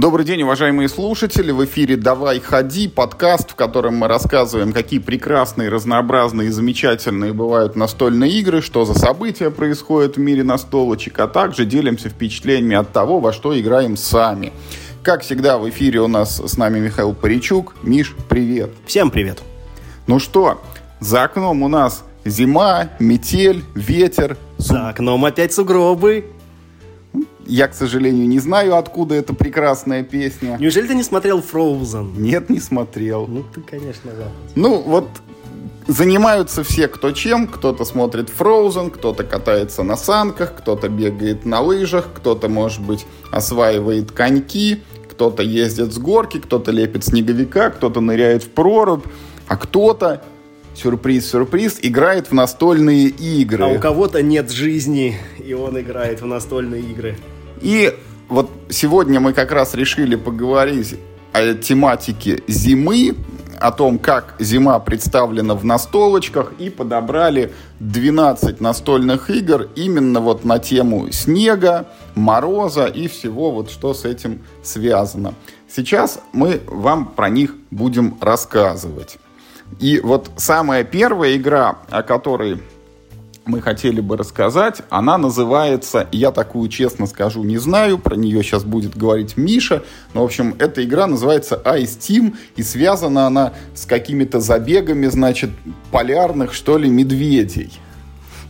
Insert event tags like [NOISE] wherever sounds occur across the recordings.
Добрый день, уважаемые слушатели. В эфире «Давай, ходи» подкаст, в котором мы рассказываем, какие прекрасные, разнообразные и замечательные бывают настольные игры, что за события происходят в мире настолочек, а также делимся впечатлениями от того, во что играем сами. Как всегда, в эфире у нас с нами Михаил Паричук. Миш, привет. Всем привет. Ну что, за окном у нас зима, метель, ветер. За окном опять сугробы. Я, к сожалению, не знаю, откуда эта прекрасная песня. Неужели ты не смотрел Frozen? Нет, не смотрел. Ну, ты, конечно, да. Ну, вот занимаются все кто чем. Кто-то смотрит Frozen, кто-то катается на санках, кто-то бегает на лыжах, кто-то, может быть, осваивает коньки, кто-то ездит с горки, кто-то лепит снеговика, кто-то ныряет в прорубь, а кто-то сюрприз-сюрприз, играет в настольные игры. А у кого-то нет жизни, и он играет в настольные игры. И вот сегодня мы как раз решили поговорить о тематике зимы, о том, как зима представлена в настолочках, и подобрали 12 настольных игр именно вот на тему снега, мороза и всего вот что с этим связано. Сейчас мы вам про них будем рассказывать. И вот самая первая игра, о которой мы хотели бы рассказать. Она называется, я такую честно скажу, не знаю, про нее сейчас будет говорить Миша, но, в общем, эта игра называется Ice Team, и связана она с какими-то забегами, значит, полярных, что ли, медведей.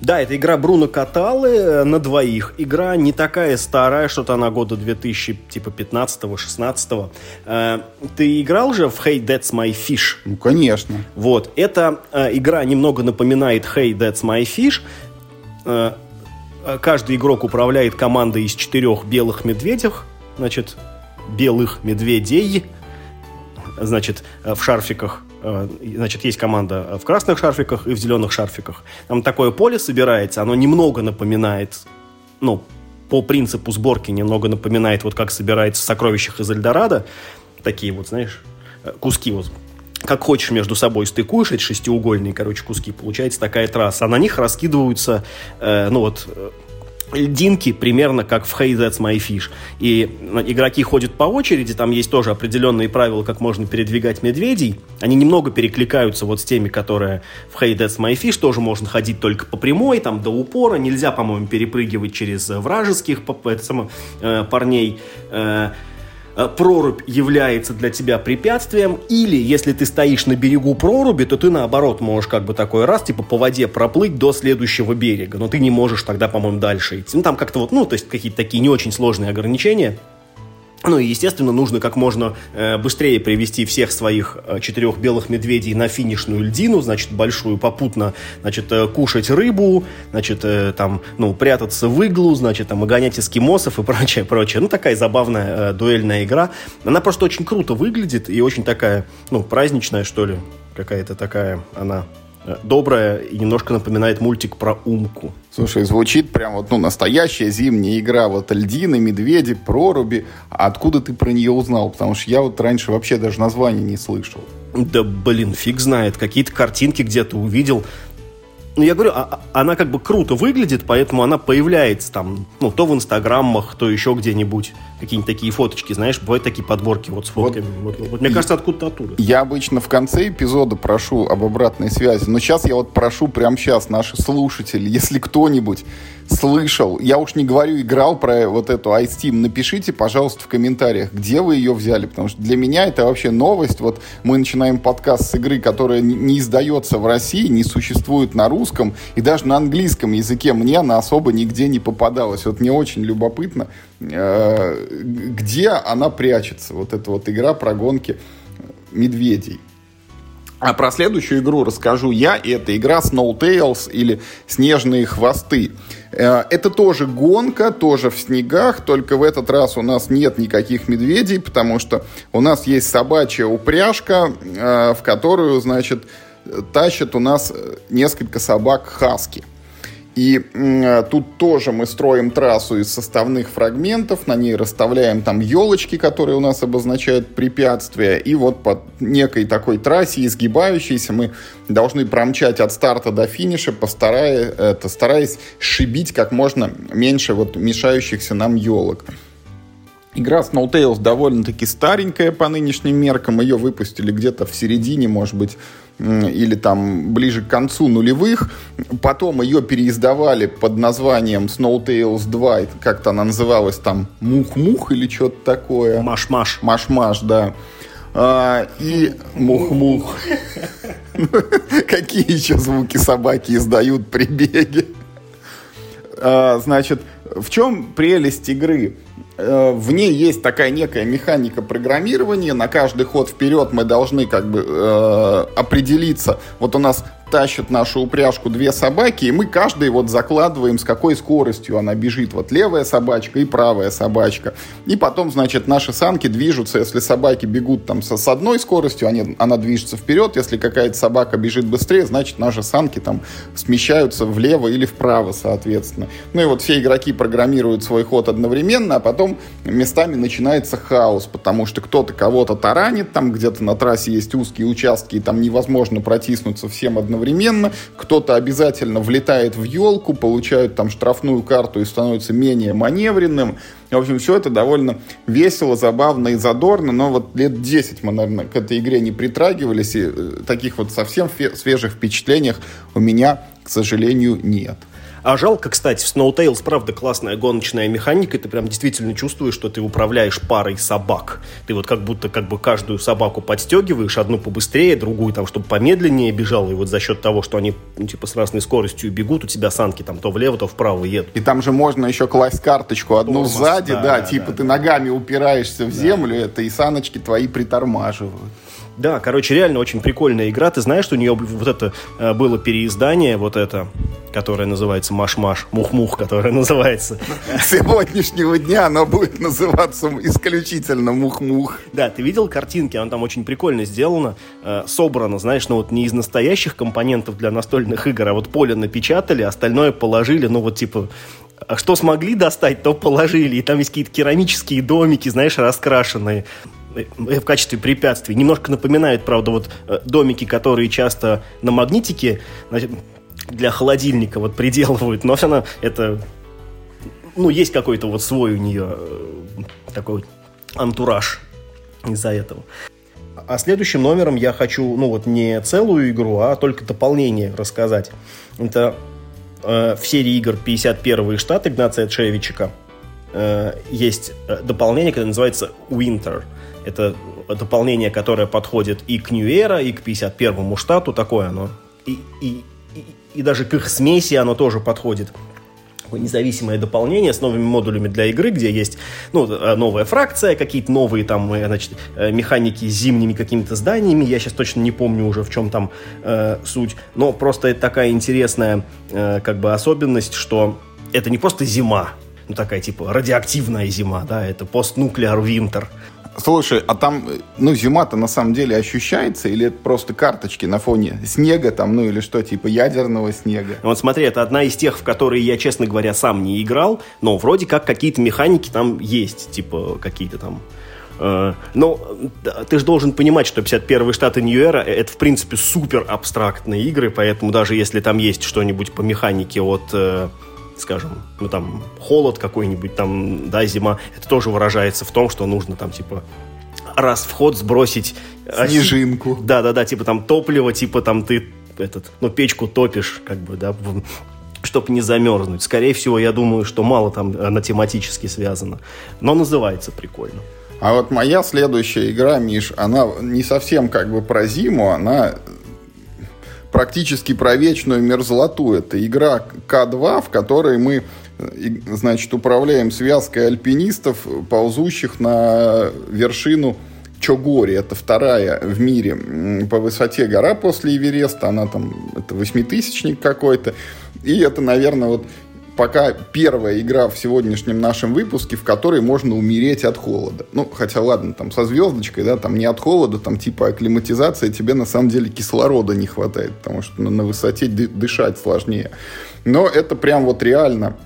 Да, это игра Бруно Каталы э, на двоих. Игра не такая старая, что-то она года 2000, типа 15-16. Э, ты играл же в Hey, That's My Fish? Ну, конечно. Вот. Эта э, игра немного напоминает Hey, That's My Fish. Каждый игрок управляет командой из четырех белых медведей. Значит, белых медведей. Значит, в шарфиках значит, есть команда в красных шарфиках и в зеленых шарфиках. Там такое поле собирается, оно немного напоминает, ну, по принципу сборки немного напоминает, вот как собирается в сокровищах из Эльдорадо. Такие вот, знаешь, э, куски вот как хочешь между собой стыкуешь эти шестиугольные, короче, куски, получается такая трасса. А на них раскидываются, э, ну вот, э, льдинки примерно как в Hey That's My Fish. И игроки ходят по очереди, там есть тоже определенные правила, как можно передвигать медведей. Они немного перекликаются вот с теми, которые в Hey That's My Fish. Тоже можно ходить только по прямой, там до упора. Нельзя, по-моему, перепрыгивать через вражеских это само, э, парней. Э, Э, прорубь является для тебя препятствием, или если ты стоишь на берегу проруби, то ты наоборот можешь как бы такой раз, типа по воде проплыть до следующего берега, но ты не можешь тогда, по-моему, дальше идти. Ну, там как-то вот, ну, то есть какие-то такие не очень сложные ограничения. Ну и, естественно, нужно как можно э, быстрее привести всех своих э, четырех белых медведей на финишную льдину, значит, большую, попутно, значит, э, кушать рыбу, значит, э, там, ну, прятаться в иглу, значит, там, гонять эскимосов и [LAUGHS] прочее, прочее. Ну, такая забавная э, дуэльная игра. Она просто очень круто выглядит и очень такая, ну, праздничная, что ли, какая-то такая она добрая и немножко напоминает мультик про Умку. Слушай, звучит прям вот, ну, настоящая зимняя игра. Вот льдины, медведи, проруби. А откуда ты про нее узнал? Потому что я вот раньше вообще даже названия не слышал. Да, блин, фиг знает. Какие-то картинки где-то увидел. Ну, я говорю, а, а, она как бы круто выглядит, поэтому она появляется там, ну, то в инстаграмах, то еще где-нибудь. Какие-нибудь такие фоточки, знаешь, бывают такие подборки вот с фотками. Вот, вот, вот мне кажется, откуда-то оттуда. Я обычно в конце эпизода прошу об обратной связи, но сейчас я вот прошу прямо сейчас наши слушатели, если кто-нибудь слышал, я уж не говорю, играл про вот эту iSteam, напишите, пожалуйста, в комментариях, где вы ее взяли, потому что для меня это вообще новость. Вот мы начинаем подкаст с игры, которая не издается в России, не существует на русском и даже на английском языке. Мне она особо нигде не попадалась. Вот мне очень любопытно, э, где она прячется, вот эта вот игра про гонки медведей. А про следующую игру расскажу я, и это игра Snow Tales или Снежные хвосты. Э, это тоже гонка, тоже в снегах, только в этот раз у нас нет никаких медведей, потому что у нас есть собачья упряжка, э, в которую, значит, тащат у нас несколько собак хаски. И э, тут тоже мы строим трассу из составных фрагментов, на ней расставляем там елочки, которые у нас обозначают препятствия, и вот по некой такой трассе изгибающейся мы должны промчать от старта до финиша, постарая, это, стараясь шибить как можно меньше вот мешающихся нам елок. Игра Snow Tales довольно-таки старенькая по нынешним меркам. Ее выпустили где-то в середине, может быть, или там ближе к концу нулевых. Потом ее переиздавали под названием Snow Tales 2. Как-то она называлась там Мух-Мух или что-то такое. Маш-Маш. Маш-Маш, да. А, и мух-мух. [LAUGHS] Какие еще звуки собаки издают при беге? А, значит, в чем прелесть игры? Э, в ней есть такая некая механика программирования. На каждый ход вперед мы должны как бы э, определиться. Вот у нас тащат нашу упряжку две собаки, и мы каждый вот закладываем, с какой скоростью она бежит. Вот левая собачка и правая собачка. И потом, значит, наши санки движутся, если собаки бегут там со, с одной скоростью, они, она движется вперед. Если какая-то собака бежит быстрее, значит, наши санки там смещаются влево или вправо, соответственно. Ну и вот все игроки программируют свой ход одновременно, а потом местами начинается хаос, потому что кто-то кого-то таранит, там где-то на трассе есть узкие участки, и там невозможно протиснуться всем одновременно одновременно. Кто-то обязательно влетает в елку, получает там штрафную карту и становится менее маневренным. В общем, все это довольно весело, забавно и задорно, но вот лет 10 мы, наверное, к этой игре не притрагивались, и э, таких вот совсем свежих впечатлениях у меня, к сожалению, нет. А жалко, кстати, в Snow Tales, правда, классная гоночная механика, ты прям действительно чувствуешь, что ты управляешь парой собак. Ты вот как будто как бы каждую собаку подстегиваешь, одну побыстрее, другую там, чтобы помедленнее бежала, и вот за счет того, что они ну, типа с разной скоростью бегут, у тебя санки там то влево, то вправо едут. И там же можно еще класть карточку одну Тормоз, сзади, да, да, да типа да, ты да. ногами упираешься в землю, это и саночки твои притормаживают. Да, короче, реально очень прикольная игра. Ты знаешь, что у нее вот это э, было переиздание, вот это, которое называется Маш-Маш, Мух-Мух, которое [LAUGHS] называется. С сегодняшнего дня оно будет называться исключительно Мух-Мух. Да, ты видел картинки, она там очень прикольно сделана, э, собрана, знаешь, ну вот не из настоящих компонентов для настольных игр, а вот поле напечатали, остальное положили, ну вот типа а что смогли достать, то положили. И там есть какие-то керамические домики, знаешь, раскрашенные. Э, в качестве препятствий. Немножко напоминает, правда, вот э, домики, которые часто на магнитике для холодильника вот приделывают, но все равно это, ну, есть какой-то вот свой у нее э, такой антураж из-за этого. А следующим номером я хочу, ну вот не целую игру, а только дополнение рассказать. Это э, в серии игр 51 штат Игнация Тшевичика э, есть дополнение, которое называется Winter – это дополнение, которое подходит и к Era, и к 51-му штату, такое оно. И, и, и, и даже к их смеси оно тоже подходит независимое дополнение с новыми модулями для игры, где есть ну, новая фракция, какие-то новые там, э, значит, э, механики с зимними какими-то зданиями. Я сейчас точно не помню уже, в чем там э, суть. Но просто это такая интересная э, как бы особенность, что это не просто зима, ну такая типа радиоактивная зима, да, это постнуклеар винтер. Слушай, а там, ну, зима-то на самом деле ощущается, или это просто карточки на фоне снега там, ну, или что, типа ядерного снега? Вот смотри, это одна из тех, в которые я, честно говоря, сам не играл, но вроде как какие-то механики там есть, типа какие-то там э, но ты же должен понимать, что 51 штаты Нью-Эра — это, в принципе, супер абстрактные игры, поэтому даже если там есть что-нибудь по механике от э, скажем, ну там холод какой-нибудь, там, да, зима, это тоже выражается в том, что нужно там типа раз в ход сбросить а, снежинку. Да, да, да, типа там топливо, типа там ты этот, ну, печку топишь, как бы, да, чтобы не замерзнуть. Скорее всего, я думаю, что мало там на тематически связано. Но называется прикольно. А вот моя следующая игра, Миш, она не совсем как бы про зиму, она практически про вечную мерзлоту. Это игра К2, в которой мы значит, управляем связкой альпинистов, ползущих на вершину Чогори. Это вторая в мире по высоте гора после Эвереста. Она там, это восьмитысячник какой-то. И это, наверное, вот пока первая игра в сегодняшнем нашем выпуске, в которой можно умереть от холода. Ну, хотя ладно, там со звездочкой, да, там не от холода, там типа акклиматизация, тебе на самом деле кислорода не хватает, потому что на, высоте дышать сложнее. Но это прям вот реально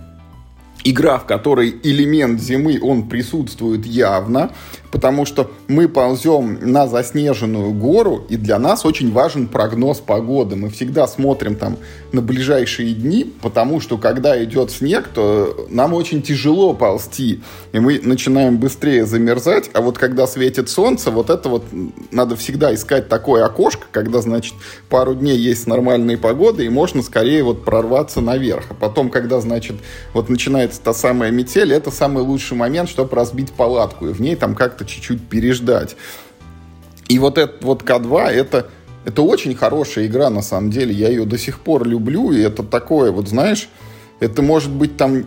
игра, в которой элемент зимы, он присутствует явно, потому что мы ползем на заснеженную гору, и для нас очень важен прогноз погоды. Мы всегда смотрим там на ближайшие дни, потому что когда идет снег, то нам очень тяжело ползти, и мы начинаем быстрее замерзать, а вот когда светит солнце, вот это вот надо всегда искать такое окошко, когда, значит, пару дней есть нормальные погоды, и можно скорее вот прорваться наверх. А потом, когда, значит, вот начинается та самая метель, это самый лучший момент, чтобы разбить палатку, и в ней там как-то чуть-чуть переждать. И вот этот вот К2, это, это очень хорошая игра, на самом деле. Я ее до сих пор люблю, и это такое, вот знаешь, это может быть там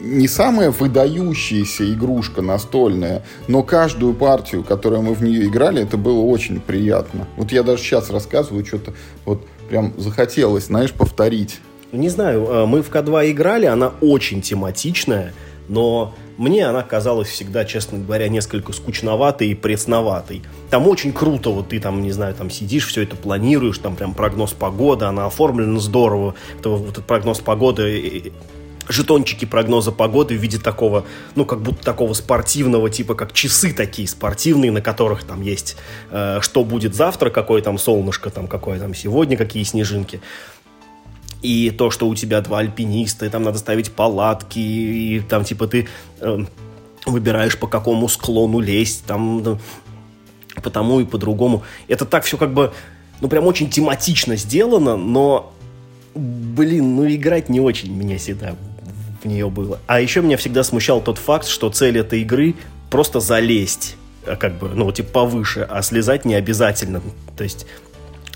не самая выдающаяся игрушка настольная, но каждую партию, которую мы в нее играли, это было очень приятно. Вот я даже сейчас рассказываю, что-то вот прям захотелось, знаешь, повторить. Не знаю, э, мы в К2 играли, она очень тематичная, но мне она казалась всегда, честно говоря, несколько скучноватой и пресноватой. Там очень круто, вот ты там, не знаю, там сидишь, все это планируешь, там прям прогноз погоды, она оформлена здорово. Это, вот этот прогноз погоды жетончики прогноза погоды в виде такого, ну, как будто такого спортивного типа, как часы такие спортивные, на которых там есть, э, что будет завтра, какое там солнышко, там, какое там сегодня, какие снежинки и то, что у тебя два альпиниста, и там надо ставить палатки, и там типа ты э, выбираешь по какому склону лезть, там ну, по тому и по другому. Это так все как бы, ну прям очень тематично сделано, но, блин, ну играть не очень мне всегда в нее было. А еще меня всегда смущал тот факт, что цель этой игры просто залезть э, как бы, ну, типа повыше, а слезать не обязательно. То есть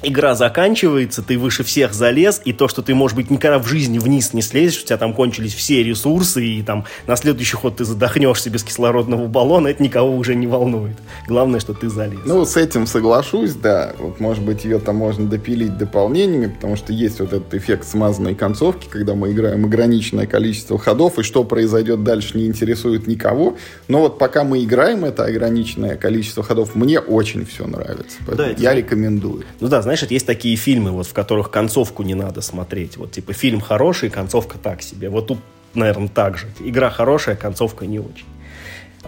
игра заканчивается, ты выше всех залез, и то, что ты, может быть, никогда в жизни вниз не слезешь, у тебя там кончились все ресурсы, и там на следующий ход ты задохнешься без кислородного баллона, это никого уже не волнует. Главное, что ты залез. Ну, с этим соглашусь, да. Вот, может быть, ее там можно допилить дополнениями, потому что есть вот этот эффект смазанной концовки, когда мы играем ограниченное количество ходов, и что произойдет дальше не интересует никого. Но вот пока мы играем это ограниченное количество ходов, мне очень все нравится. Да, я рекомендую. Ну да, знаешь, знаешь, есть такие фильмы, вот, в которых концовку не надо смотреть. Вот, типа, фильм хороший, концовка так себе. Вот тут, наверное, так же. Игра хорошая, концовка не очень.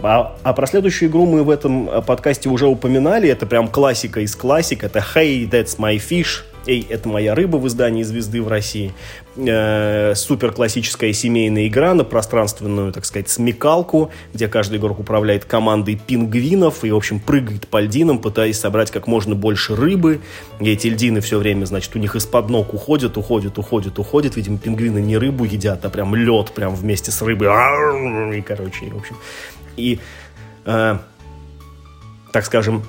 А, а про следующую игру мы в этом э, подкасте уже упоминали. Это прям классика из классик. Это Hey, That's My Fish. Эй, это моя рыба в издании «Звезды» в России. Э, супер классическая семейная игра на пространственную, так сказать, смекалку, где каждый игрок управляет командой пингвинов и, в общем, прыгает по льдинам, пытаясь собрать как можно больше рыбы. И эти льдины все время, значит, у них из-под ног уходят, уходят, уходят, уходят. Видимо, пингвины не рыбу едят, а прям лед прям вместе с рыбой. И, короче, в общем. И, э, так скажем,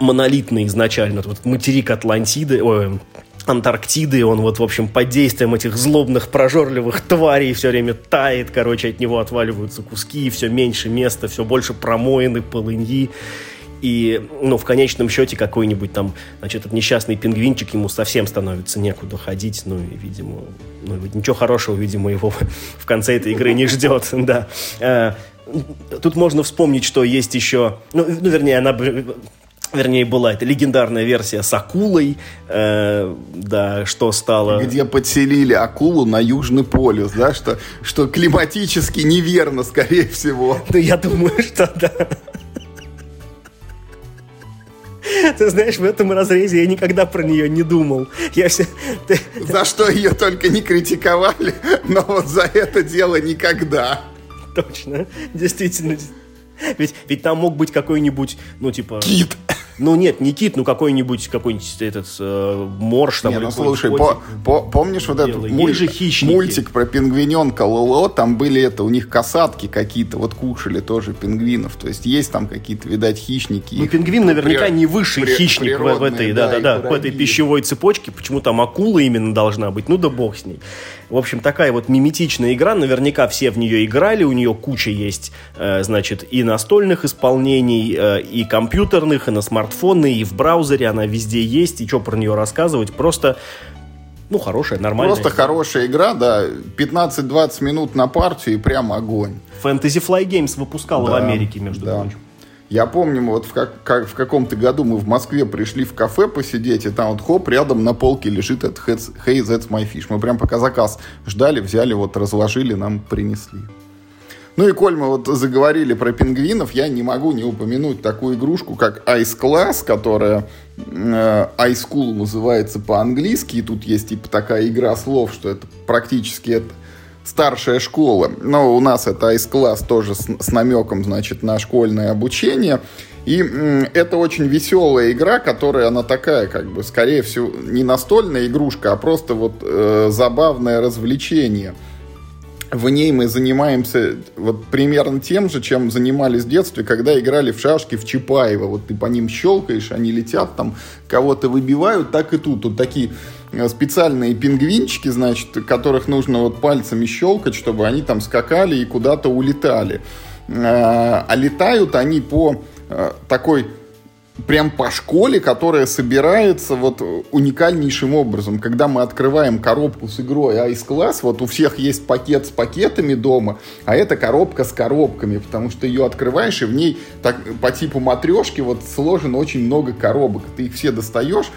монолитный изначально. Вот материк Атлантиды, ой, Антарктиды, он вот, в общем, под действием этих злобных, прожорливых тварей все время тает, короче, от него отваливаются куски, все меньше места, все больше промоины, полыньи. И, ну, в конечном счете какой-нибудь там, значит, этот несчастный пингвинчик, ему совсем становится некуда ходить, ну, и, видимо, ну, ничего хорошего, видимо, его [LAUGHS] в конце этой игры не ждет, [LAUGHS] да. Тут можно вспомнить, что есть еще, ну, ну вернее, она вернее, была эта легендарная версия с акулой, э, да, что стало... Где подселили акулу на Южный полюс, да, что, что климатически неверно, скорее всего. [LAUGHS] Да я думаю, что да. Ты знаешь, в этом разрезе я никогда про нее не думал. Я все... За что ее только не критиковали, но вот за это дело никогда. Точно, действительно. Ведь, ведь там мог быть какой-нибудь, ну, типа... Кит! Ну нет, не кит, ну какой-нибудь какой-нибудь этот э, морж там. Не, ну слушай, по, по, помнишь вот этот мульт, мультик про пингвиненка Лоло? Там были это, у них касатки какие-то, вот кушали тоже пингвинов. То есть есть там какие-то, видать, хищники. Ну пингвин наверняка при, не высший при, хищник в, в этой, да, да, да, в этой пищевой цепочке. Почему там акула именно должна быть? Ну да бог с ней. В общем, такая вот миметичная игра. Наверняка все в нее играли. У нее куча есть, э, значит, и настольных исполнений, э, и компьютерных, и на смартфоны, и в браузере. Она везде есть. И что про нее рассказывать? Просто ну, хорошая, нормальная. Просто игра. хорошая игра, да. 15-20 минут на партию и прям огонь. Fantasy Fly Games выпускала да, в Америке, между да. прочим. Я помню, вот в, как, как, в каком-то году мы в Москве пришли в кафе посидеть, и там вот хоп, рядом на полке лежит этот Hey, that's my fish. Мы прям пока заказ ждали, взяли, вот разложили, нам принесли. Ну и коль мы вот заговорили про пингвинов, я не могу не упомянуть такую игрушку, как Ice Class, которая э, Ice School называется по-английски, и тут есть типа такая игра слов, что это практически это старшая школа. Но у нас это Ice Class тоже с, с намеком, значит, на школьное обучение. И это очень веселая игра, которая она такая, как бы, скорее всего, не настольная игрушка, а просто вот э, забавное развлечение – в ней мы занимаемся вот примерно тем же, чем занимались в детстве, когда играли в шашки в Чапаева. Вот ты по ним щелкаешь, они летят там, кого-то выбивают, так и тут. Тут такие э, специальные пингвинчики, значит, которых нужно вот пальцами щелкать, чтобы они там скакали и куда-то улетали. Э, а летают они по э, такой прям по школе, которая собирается вот уникальнейшим образом. Когда мы открываем коробку с игрой Ice Class, вот у всех есть пакет с пакетами дома, а это коробка с коробками, потому что ее открываешь, и в ней так, по типу матрешки вот сложено очень много коробок. Ты их все достаешь,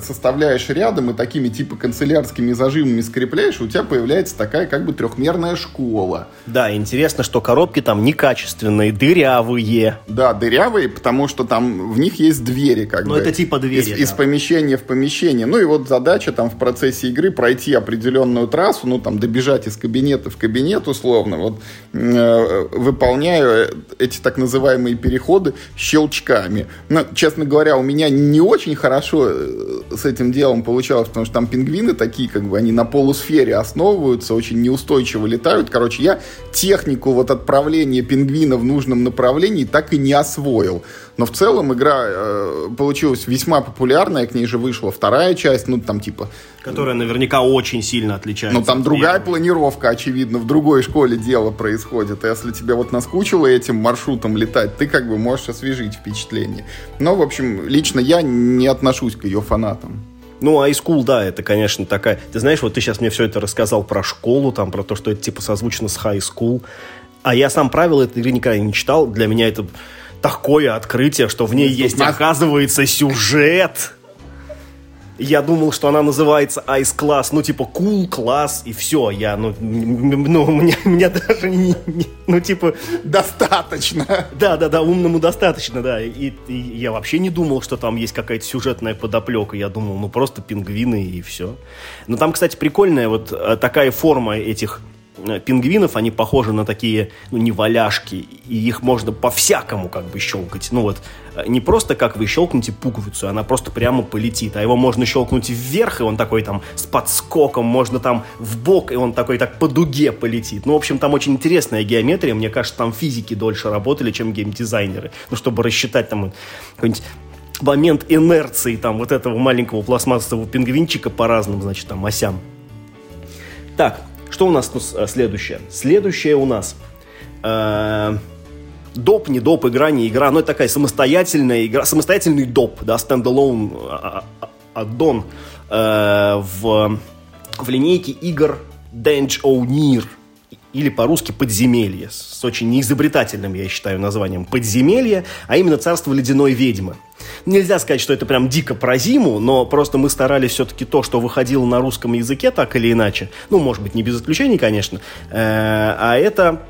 составляешь рядом и такими типа канцелярскими зажимами скрепляешь, у тебя появляется такая как бы трехмерная школа. Да, интересно, что коробки там некачественные, дырявые. Да, дырявые, потому что там в них есть двери как ну, бы. это типа двери, из, да. из помещения в помещение. Ну и вот задача там в процессе игры пройти определенную трассу, ну там добежать из кабинета в кабинет условно, вот э, выполняя эти так называемые переходы щелчками. Но, честно говоря, у меня не очень хорошо э, с этим делом получалось, потому что там пингвины такие, как бы, они на полусфере основываются, очень неустойчиво летают. Короче, я технику вот отправления пингвина в нужном направлении так и не освоил. Но в целом игра э, получилась весьма популярная, к ней же вышла вторая часть, ну там типа... Которая наверняка очень сильно отличается. Ну там другая первой. планировка, очевидно, в другой школе дело происходит. И если тебе вот наскучило этим маршрутом летать, ты как бы можешь освежить впечатление. Но, в общем, лично я не отношусь к ее фанатам. Ну, а iSchool, да, это, конечно, такая... Ты знаешь, вот ты сейчас мне все это рассказал про школу, там, про то, что это, типа, созвучно с high school. А я сам правила этой игры никогда не читал. Для меня это такое открытие, что в ней ну, есть, оказывается, сюжет. Я думал, что она называется Ice Class, ну, типа, cool класс, и все. Я, ну, ну мне, мне даже не, не, ну, типа... Достаточно. Да, да, да, умному достаточно, да. И, и я вообще не думал, что там есть какая-то сюжетная подоплека. Я думал, ну, просто пингвины и все. Но там, кстати, прикольная вот э, такая форма этих пингвинов, они похожи на такие, ну, не валяшки, и их можно по-всякому как бы щелкать. Ну вот, э, не просто как вы щелкнете пуговицу, она просто прямо полетит, а его можно щелкнуть вверх, и он такой там с подскоком, можно там в бок, и он такой так по дуге полетит. Ну, в общем, там очень интересная геометрия, мне кажется, там физики дольше работали, чем геймдизайнеры, ну, чтобы рассчитать там какой-нибудь момент инерции там вот этого маленького пластмассового пингвинчика по разным, значит, там осям. Так, что у нас э, следующее? Следующее у нас э, доп, не доп, игра, не игра, но это такая самостоятельная игра, самостоятельный доп, да, стендалон аддон э, в, в линейке игр Denge O'Near или по-русски «Подземелье», с очень неизобретательным, я считаю, названием «Подземелье», а именно «Царство ледяной ведьмы». Нельзя сказать, что это прям дико про зиму, но просто мы старались все-таки то, что выходило на русском языке, так или иначе, ну, может быть, не без исключений, конечно, э, а это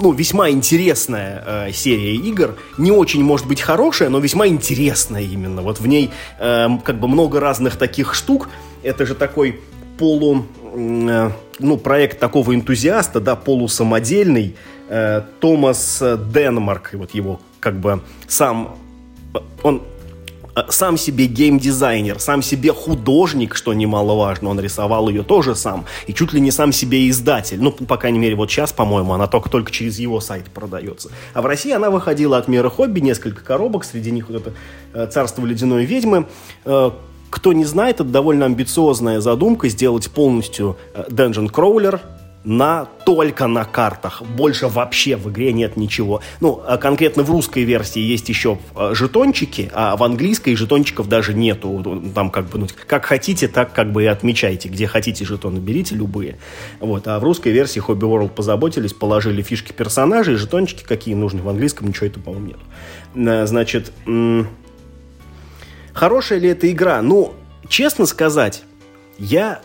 ну, весьма интересная э, серия игр. Не очень, может быть, хорошая, но весьма интересная именно. Вот в ней э, как бы много разных таких штук. Это же такой полу... Э, ну, проект такого энтузиаста, да, полусамодельный. Э, Томас Денмарк, вот его как бы сам... Он э, сам себе геймдизайнер, сам себе художник, что немаловажно, он рисовал ее тоже сам, и чуть ли не сам себе издатель. Ну, по крайней мере, вот сейчас, по-моему, она только, только через его сайт продается. А в России она выходила от мира хобби, несколько коробок, среди них вот это «Царство ледяной ведьмы», кто не знает, это довольно амбициозная задумка сделать полностью э, Dungeon Crawler на только на картах. Больше вообще в игре нет ничего. Ну, а конкретно в русской версии есть еще э, жетончики, а в английской жетончиков даже нету. Там как бы, ну, как хотите, так как бы и отмечайте. Где хотите жетоны, берите любые. Вот. А в русской версии Hobby World позаботились, положили фишки персонажей, жетончики какие нужны. В английском ничего этого, по-моему, нет. Э, значит, Хорошая ли эта игра? Ну, честно сказать, я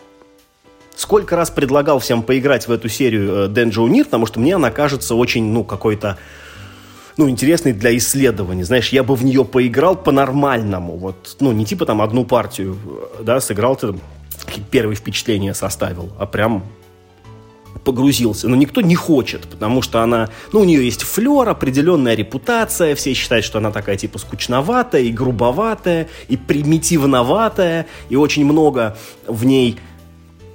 сколько раз предлагал всем поиграть в эту серию Денджо Унир, потому что мне она кажется очень, ну, какой-то ну, интересной для исследований. Знаешь, я бы в нее поиграл по-нормальному. Вот, ну, не типа там одну партию, да, сыграл ты, первые впечатления составил, а прям погрузился. Но никто не хочет, потому что она, ну, у нее есть флер, определенная репутация, все считают, что она такая, типа, скучноватая и грубоватая, и примитивноватая, и очень много в ней,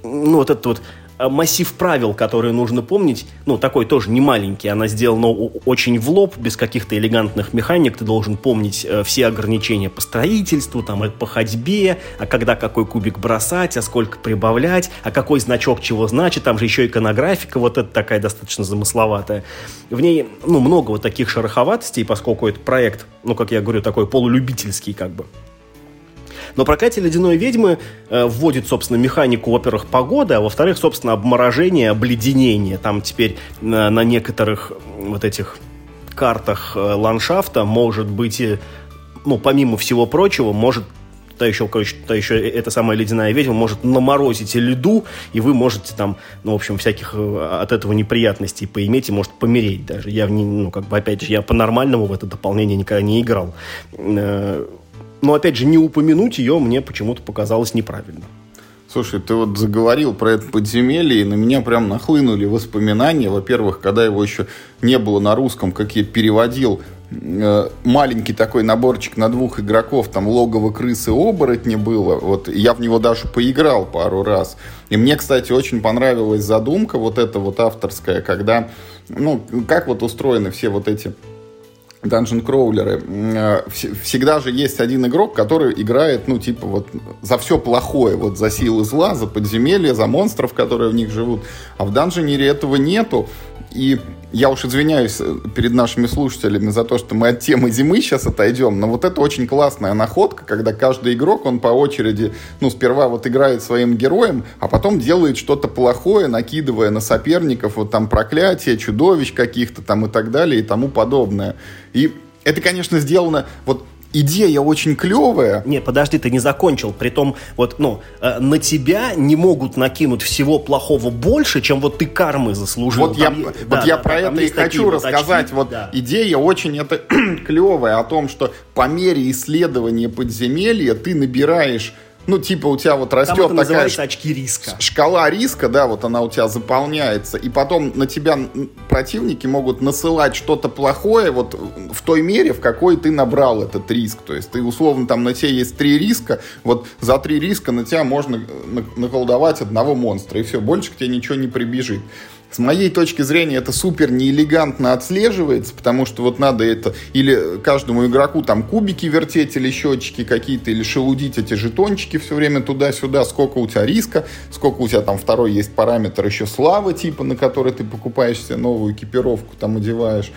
ну, вот это вот массив правил, которые нужно помнить, ну, такой тоже не маленький, она сделана очень в лоб, без каких-то элегантных механик, ты должен помнить э, все ограничения по строительству, там, э, по ходьбе, а когда какой кубик бросать, а сколько прибавлять, а какой значок чего значит, там же еще иконографика, вот это такая достаточно замысловатая. В ней, ну, много вот таких шероховатостей, поскольку это проект, ну, как я говорю, такой полулюбительский, как бы. Но проклятие ледяной ведьмы э, вводит, собственно, механику, во-первых, погоды, а во-вторых, собственно, обморожение, обледенение. Там теперь на, на некоторых вот этих картах э, ландшафта может быть, ну, помимо всего прочего, может та еще, короче, та еще э, эта самая ледяная ведьма может наморозить льду, и вы можете там, ну, в общем, всяких э, от этого неприятностей поиметь и может помереть даже. Я, ну, как бы, опять же, я по-нормальному в это дополнение никогда не играл. Но, опять же, не упомянуть ее мне почему-то показалось неправильно. Слушай, ты вот заговорил про это подземелье, и на меня прям нахлынули воспоминания. Во-первых, когда его еще не было на русском, как я переводил э, маленький такой наборчик на двух игроков, там логово крысы оборотни было. Вот я в него даже поиграл пару раз. И мне, кстати, очень понравилась задумка вот эта вот авторская, когда, ну, как вот устроены все вот эти Dungeon кроулеры, э, всегда же есть один игрок, который играет, ну, типа, вот за все плохое, вот за силы зла, за подземелья, за монстров, которые в них живут. А в данжене этого нету. И я уж извиняюсь э, перед нашими слушателями за то, что мы от темы зимы сейчас отойдем, но вот это очень классная находка, когда каждый игрок, он по очереди, ну, сперва вот играет своим героем, а потом делает что-то плохое, накидывая на соперников вот там проклятия, чудовищ каких-то там и так далее и тому подобное. И это, конечно, сделано вот идея очень клевая. Не, подожди, ты не закончил. Притом, вот, ну, э, на тебя не могут накинуть всего плохого больше, чем вот ты кармы заслужил. Вот там, я, да, вот я про это и хочу рассказать. Очки, вот да. идея очень это [CLEARS THROAT] клевая о том, что по мере исследования подземелья ты набираешь ну, типа, у тебя вот растет Там это такая очки риска. шкала риска, да, вот она у тебя заполняется, и потом на тебя противники могут насылать что-то плохое вот в той мере, в какой ты набрал этот риск. То есть ты, условно, там на тебе есть три риска, вот за три риска на тебя можно наколдовать одного монстра, и все, больше к тебе ничего не прибежит. С моей точки зрения это супер неэлегантно отслеживается, потому что вот надо это или каждому игроку там кубики вертеть или счетчики какие-то, или шелудить эти жетончики все время туда-сюда, сколько у тебя риска, сколько у тебя там второй есть параметр еще славы типа, на который ты покупаешь себе новую экипировку, там одеваешь.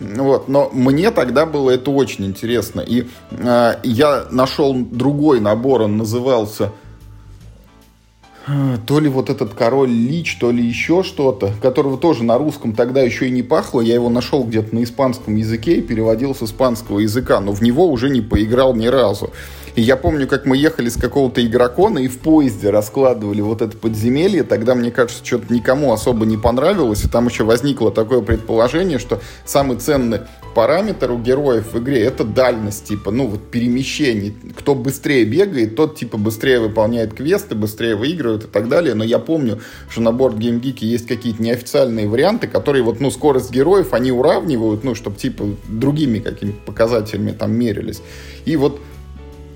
Вот, но мне тогда было это очень интересно. И э, я нашел другой набор, он назывался то ли вот этот король Лич, то ли еще что-то, которого тоже на русском тогда еще и не пахло. Я его нашел где-то на испанском языке и переводил с испанского языка, но в него уже не поиграл ни разу. И я помню, как мы ехали с какого-то игрокона и в поезде раскладывали вот это подземелье. Тогда, мне кажется, что-то никому особо не понравилось. И там еще возникло такое предположение, что самый ценный параметр у героев в игре это дальность, типа, ну, вот перемещение. Кто быстрее бегает, тот, типа, быстрее выполняет квесты, быстрее выигрывает и так далее. Но я помню, что на борт GameGeek есть какие-то неофициальные варианты, которые вот, ну, скорость героев они уравнивают, ну, чтобы, типа, другими какими-то показателями там мерились. И вот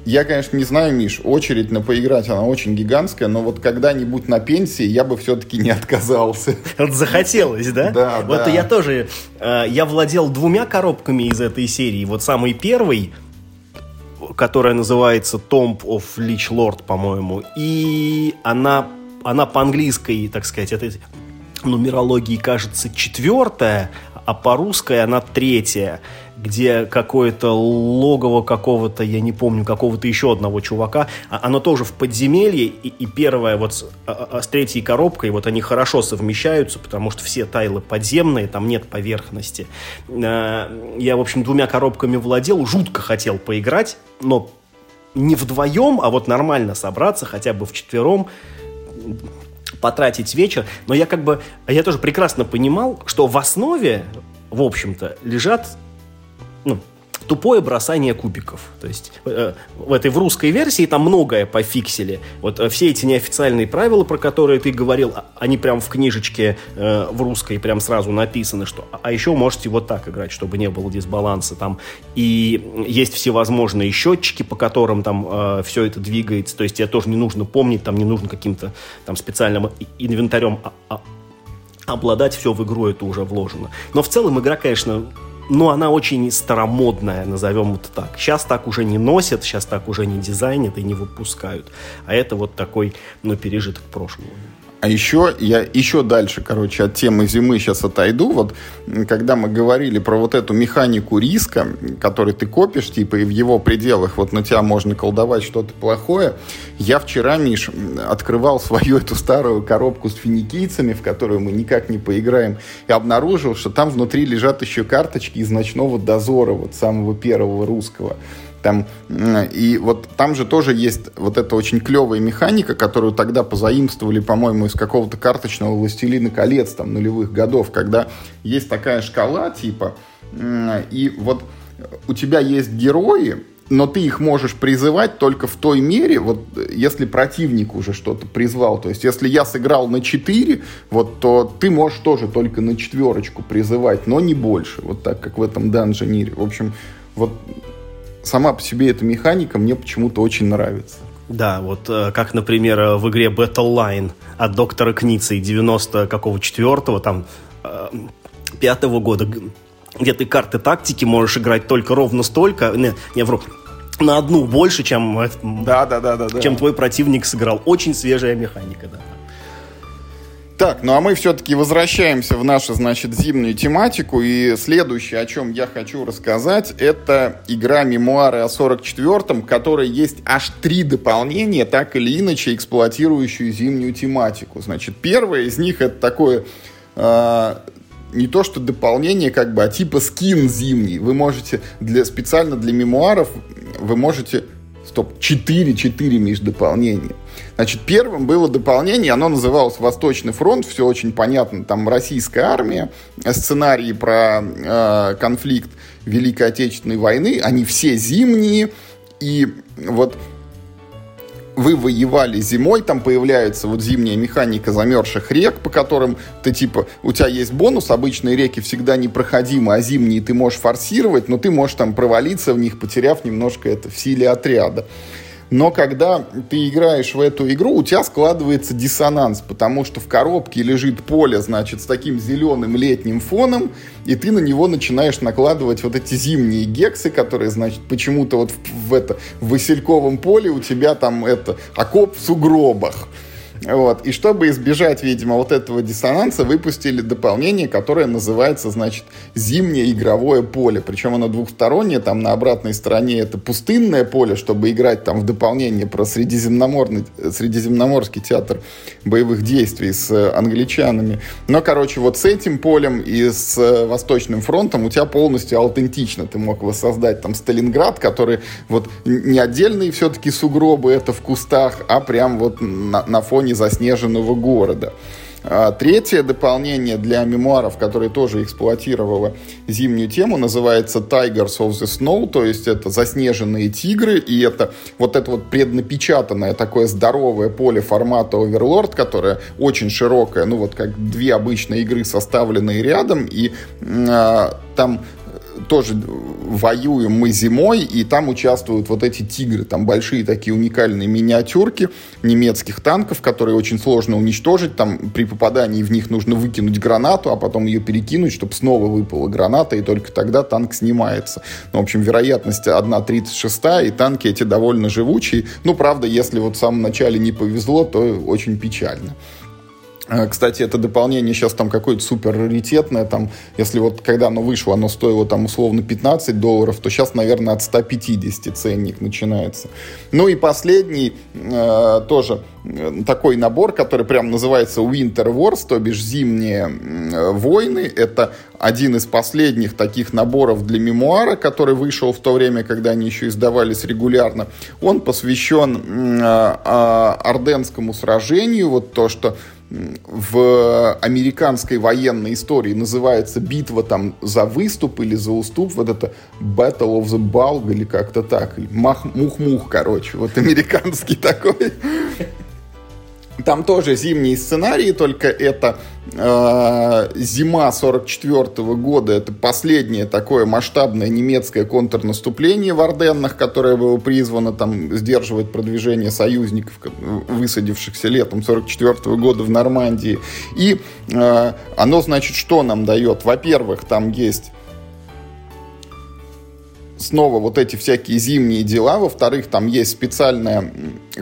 я, конечно, не знаю, Миш, очередь на поиграть, она очень гигантская, но вот когда-нибудь на пенсии я бы все-таки не отказался. [LAUGHS] Вот захотелось, да? Да, Вот да. я тоже, э, я владел двумя коробками из этой серии. Вот самый первый, которая называется Tomb of Lich Lord, по-моему, и она, она по-английской, так сказать, это нумерологии, кажется, четвертая, а по-русской она третья где какое-то логово какого-то, я не помню, какого-то еще одного чувака, а оно тоже в подземелье, и, и первое вот с, а, а, с третьей коробкой, вот они хорошо совмещаются, потому что все тайлы подземные, там нет поверхности. Э, я, в общем, двумя коробками владел, жутко хотел поиграть, но не вдвоем, а вот нормально собраться, хотя бы в четвером, потратить вечер. Но я как бы, я тоже прекрасно понимал, что в основе, в общем-то, лежат ну, тупое бросание кубиков. То есть э, в этой в русской версии там многое пофиксили. Вот э, все эти неофициальные правила, про которые ты говорил, а, они прям в книжечке э, в русской прям сразу написаны, что а, а еще можете вот так играть, чтобы не было дисбаланса там. И есть всевозможные счетчики, по которым там э, все это двигается. То есть тебе тоже не нужно помнить, там не нужно каким-то там специальным инвентарем а, обладать, все в игру это уже вложено. Но в целом игра, конечно, но она очень старомодная, назовем это так. Сейчас так уже не носят, сейчас так уже не дизайнят и не выпускают. А это вот такой, ну, пережиток прошлого. А еще я еще дальше, короче, от темы зимы сейчас отойду. Вот когда мы говорили про вот эту механику риска, который ты копишь, типа, и в его пределах вот на тебя можно колдовать что-то плохое, я вчера, Миш, открывал свою эту старую коробку с финикийцами, в которую мы никак не поиграем, и обнаружил, что там внутри лежат еще карточки из «Ночного дозора», вот самого первого русского. Там, и вот там же тоже есть вот эта очень клевая механика, которую тогда позаимствовали, по-моему, из какого-то карточного «Властелина колец» там нулевых годов, когда есть такая шкала типа, и вот у тебя есть герои, но ты их можешь призывать только в той мере, вот если противник уже что-то призвал. То есть, если я сыграл на 4, вот, то ты можешь тоже только на четверочку призывать, но не больше. Вот так, как в этом данженире. В общем, вот сама по себе эта механика мне почему-то очень нравится. Да, вот э, как, например, э, в игре Battle Line от доктора Кницы 90 какого четвертого, там, э, пятого года, где ты карты тактики можешь играть только ровно столько, не, не вру, на одну больше, чем, да, да, да, да, да. чем твой противник сыграл. Очень свежая механика, да. Так, ну а мы все-таки возвращаемся в нашу, значит, зимнюю тематику. И следующее, о чем я хочу рассказать, это игра «Мемуары о 44-м», которая есть аж три дополнения, так или иначе эксплуатирующую зимнюю тематику. Значит, первое из них это такое э, не то что дополнение, как бы, а типа скин зимний. Вы можете для, специально для мемуаров, вы можете Стоп, 4, 4 междополнения. Значит, первым было дополнение, оно называлось «Восточный фронт», все очень понятно, там российская армия, сценарии про э, конфликт Великой Отечественной войны, они все зимние, и вот вы воевали зимой, там появляется вот зимняя механика замерзших рек, по которым ты типа, у тебя есть бонус, обычные реки всегда непроходимы, а зимние ты можешь форсировать, но ты можешь там провалиться в них, потеряв немножко это в силе отряда но когда ты играешь в эту игру, у тебя складывается диссонанс, потому что в коробке лежит поле, значит, с таким зеленым летним фоном, и ты на него начинаешь накладывать вот эти зимние гексы, которые, значит, почему-то вот в, в это в Васильковом поле у тебя там это окоп в сугробах. Вот. И чтобы избежать, видимо, вот этого диссонанса, выпустили дополнение, которое называется, значит, «Зимнее игровое поле». Причем оно двухстороннее, там на обратной стороне это пустынное поле, чтобы играть там в дополнение про Средиземноморный, Средиземноморский театр боевых действий с англичанами. Но, короче, вот с этим полем и с Восточным фронтом у тебя полностью аутентично. Ты мог воссоздать там Сталинград, который вот не отдельные все-таки сугробы, это в кустах, а прям вот на, на фоне заснеженного города. А, третье дополнение для мемуаров, которое тоже эксплуатировало зимнюю тему, называется Tigers of the Snow, то есть это заснеженные тигры, и это вот это вот преднапечатанное такое здоровое поле формата Overlord, которое очень широкое, ну вот как две обычные игры, составленные рядом, и э, там тоже воюем мы зимой, и там участвуют вот эти тигры, там большие такие уникальные миниатюрки немецких танков, которые очень сложно уничтожить, там при попадании в них нужно выкинуть гранату, а потом ее перекинуть, чтобы снова выпала граната, и только тогда танк снимается. Ну, в общем, вероятность 1,36, и танки эти довольно живучие. Ну, правда, если вот в самом начале не повезло, то очень печально. Э, кстати, это дополнение сейчас там какое-то супер раритетное, там, если вот когда оно вышло, оно стоило там условно 15 долларов, то сейчас, наверное, от 150 ценник начинается. Ну и последний э, тоже э, такой набор, который прям называется Winter Wars, то бишь зимние э, войны. Это один из последних таких наборов для мемуара, который вышел в то время, когда они еще издавались регулярно. Он посвящен э, э, Орденскому сражению, вот то, что в американской военной истории называется битва там за выступ или за уступ, вот это Battle of the Bulg или как-то так, мух-мух, короче, вот американский [LAUGHS] такой. Там тоже зимние сценарии, только это э, зима 44 -го года. Это последнее такое масштабное немецкое контрнаступление в Орденнах, которое было призвано там сдерживать продвижение союзников, высадившихся летом 44 -го года в Нормандии. И э, оно, значит, что нам дает? Во-первых, там есть снова вот эти всякие зимние дела. Во-вторых, там есть специальная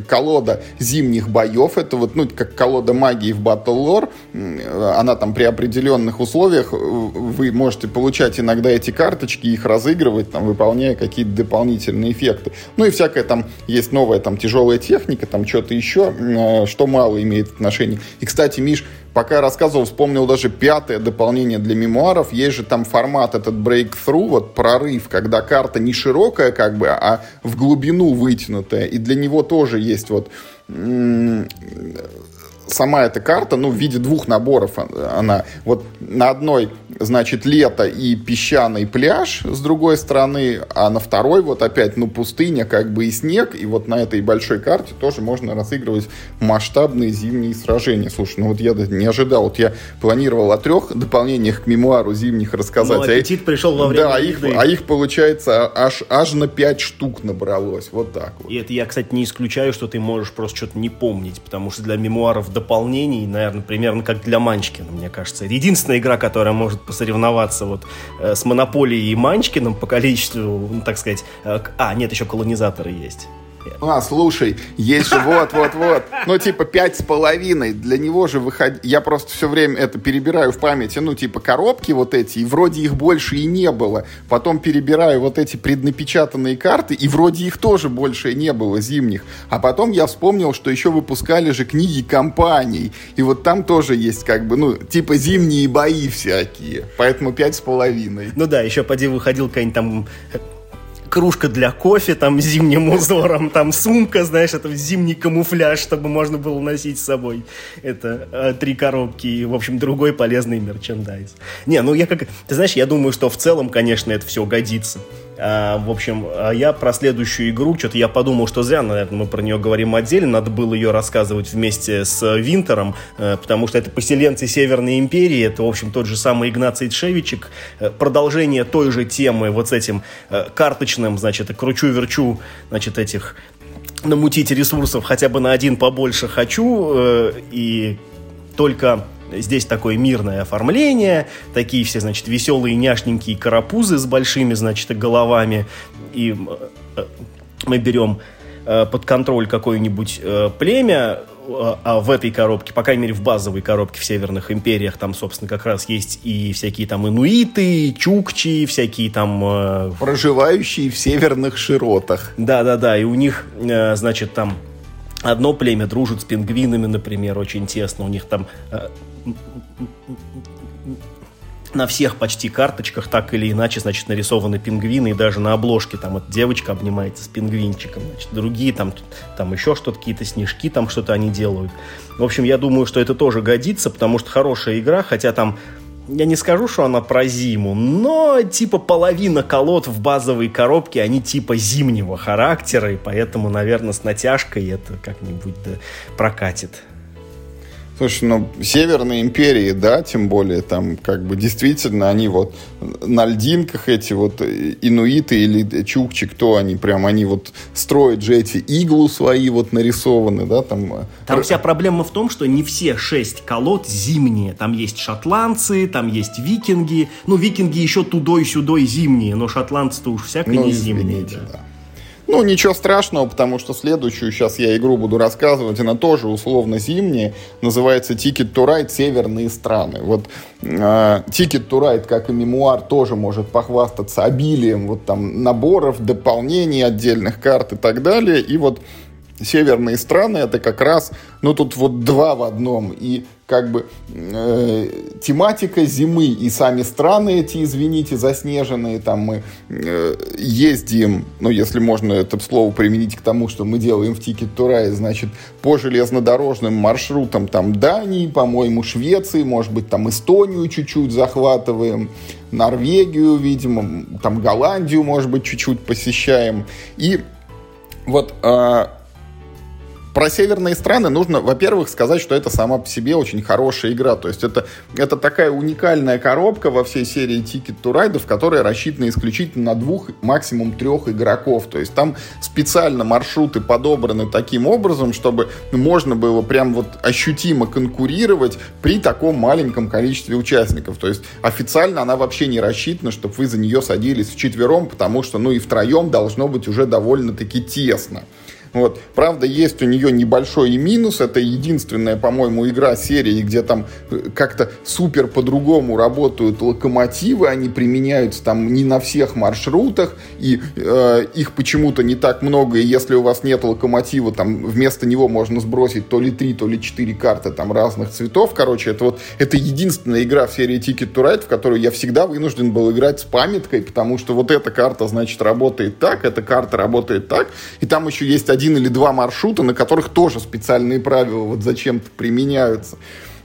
колода зимних боев. Это вот, ну, как колода магии в Battle Lore. Она там при определенных условиях э, вы можете получать иногда эти карточки, их разыгрывать, там, выполняя какие-то дополнительные эффекты. Ну и всякая там есть новая там тяжелая техника, там что-то еще, э, что мало имеет отношение. И, кстати, Миш, пока я рассказывал, вспомнил даже пятое дополнение для мемуаров. Есть же там формат этот breakthrough, вот прорыв, когда карта не широкая как бы, а в глубину вытянутая. И для него тоже есть вот сама эта карта, ну, в виде двух наборов она. Вот на одной, значит, лето и песчаный пляж с другой стороны, а на второй вот опять, ну, пустыня, как бы и снег. И вот на этой большой карте тоже можно разыгрывать масштабные зимние сражения. Слушай, ну вот я не ожидал. Вот я планировал о трех дополнениях к мемуару зимних рассказать. Ну, аппетит а пришел во время Да, их, а их, получается, аж, аж на пять штук набралось. Вот так вот. И это я, кстати, не исключаю, что ты можешь просто что-то не помнить, потому что для мемуаров дополнений, наверное, примерно как для Манчкина, мне кажется. Это единственная игра, которая может посоревноваться вот э, с Монополией и Манчкиным по количеству, ну, так сказать... Э, а, нет, еще колонизаторы есть. А, слушай, есть же вот-вот-вот. Ну, типа, пять с половиной. Для него же выходить... Я просто все время это перебираю в памяти. Ну, типа, коробки вот эти, и вроде их больше и не было. Потом перебираю вот эти преднапечатанные карты, и вроде их тоже больше не было зимних. А потом я вспомнил, что еще выпускали же книги компаний. И вот там тоже есть как бы, ну, типа, зимние бои всякие. Поэтому пять с половиной. Ну да, еще поди выходил какой-нибудь там кружка для кофе, там, зимним узором, там, сумка, знаешь, это зимний камуфляж, чтобы можно было носить с собой. Это э, три коробки и, в общем, другой полезный мерчендайз. Не, ну я как... Ты знаешь, я думаю, что в целом, конечно, это все годится. А, в общем, а я про следующую игру, что-то я подумал, что зря, наверное, мы про нее говорим отдельно, надо было ее рассказывать вместе с Винтером, э, потому что это поселенцы Северной Империи, это, в общем, тот же самый Игнаций Тшевичек, э, продолжение той же темы вот с этим э, карточным, значит, кручу-верчу, значит, этих намутить ресурсов хотя бы на один побольше хочу, и только Здесь такое мирное оформление, такие все, значит, веселые няшненькие карапузы с большими, значит, головами. И э, мы берем э, под контроль какое-нибудь э, племя, а в этой коробке, по крайней мере, в базовой коробке в Северных Империях, там, собственно, как раз есть и всякие там инуиты, чукчи, всякие там... Проживающие в северных широтах. Да-да-да, и у них, значит, там одно племя дружит с пингвинами, например, очень тесно, у них там на всех почти карточках так или иначе, значит, нарисованы пингвины, и даже на обложке там вот девочка обнимается с пингвинчиком, значит, другие там, там еще что-то, какие-то снежки, там что-то они делают. В общем, я думаю, что это тоже годится, потому что хорошая игра, хотя там я не скажу, что она про зиму, но типа половина колод в базовой коробке, они типа зимнего характера, и поэтому, наверное, с натяжкой это как-нибудь да, прокатит. Слушай, ну, Северные империи, да, тем более, там, как бы, действительно, они вот на льдинках эти вот инуиты или чукчи, кто они, прям, они вот строят же эти иглу свои вот нарисованы, да, там. Э, там вся проблема в том, что не все шесть колод зимние. Там есть шотландцы, там есть викинги. Ну, викинги еще тудой-сюдой зимние, но шотландцы-то уж всяко ну, не зимние. Да. да. Ну, ничего страшного, потому что следующую сейчас я игру буду рассказывать, она тоже условно зимняя, называется Ticket to Ride Северные страны. Вот э, Ticket to Ride, как и мемуар, тоже может похвастаться обилием вот там наборов, дополнений отдельных карт и так далее. И вот Северные страны это как раз, ну тут вот два в одном. И как бы э, тематика зимы и сами страны эти, извините, заснеженные, там мы э, ездим, ну, если можно это слово применить к тому, что мы делаем в to Ride, значит, по железнодорожным маршрутам, там, Дании, по-моему, Швеции, может быть, там, Эстонию чуть-чуть захватываем, Норвегию, видимо, там, Голландию, может быть, чуть-чуть посещаем, и вот э, про северные страны нужно, во-первых, сказать, что это сама по себе очень хорошая игра. То есть это, это такая уникальная коробка во всей серии Ticket to Ride, которая рассчитана исключительно на двух, максимум трех игроков. То есть там специально маршруты подобраны таким образом, чтобы можно было прям вот ощутимо конкурировать при таком маленьком количестве участников. То есть официально она вообще не рассчитана, чтобы вы за нее садились вчетвером, потому что, ну и втроем должно быть уже довольно-таки тесно. Вот. Правда, есть у нее небольшой минус. Это единственная, по-моему, игра серии, где там э, как-то супер по-другому работают локомотивы. Они применяются там не на всех маршрутах. И э, их почему-то не так много. И если у вас нет локомотива, там вместо него можно сбросить то ли три, то ли четыре карты там разных цветов. Короче, это вот это единственная игра в серии Ticket to Ride, в которую я всегда вынужден был играть с памяткой, потому что вот эта карта, значит, работает так, эта карта работает так. И там еще есть один или два маршрута, на которых тоже специальные правила вот зачем-то применяются.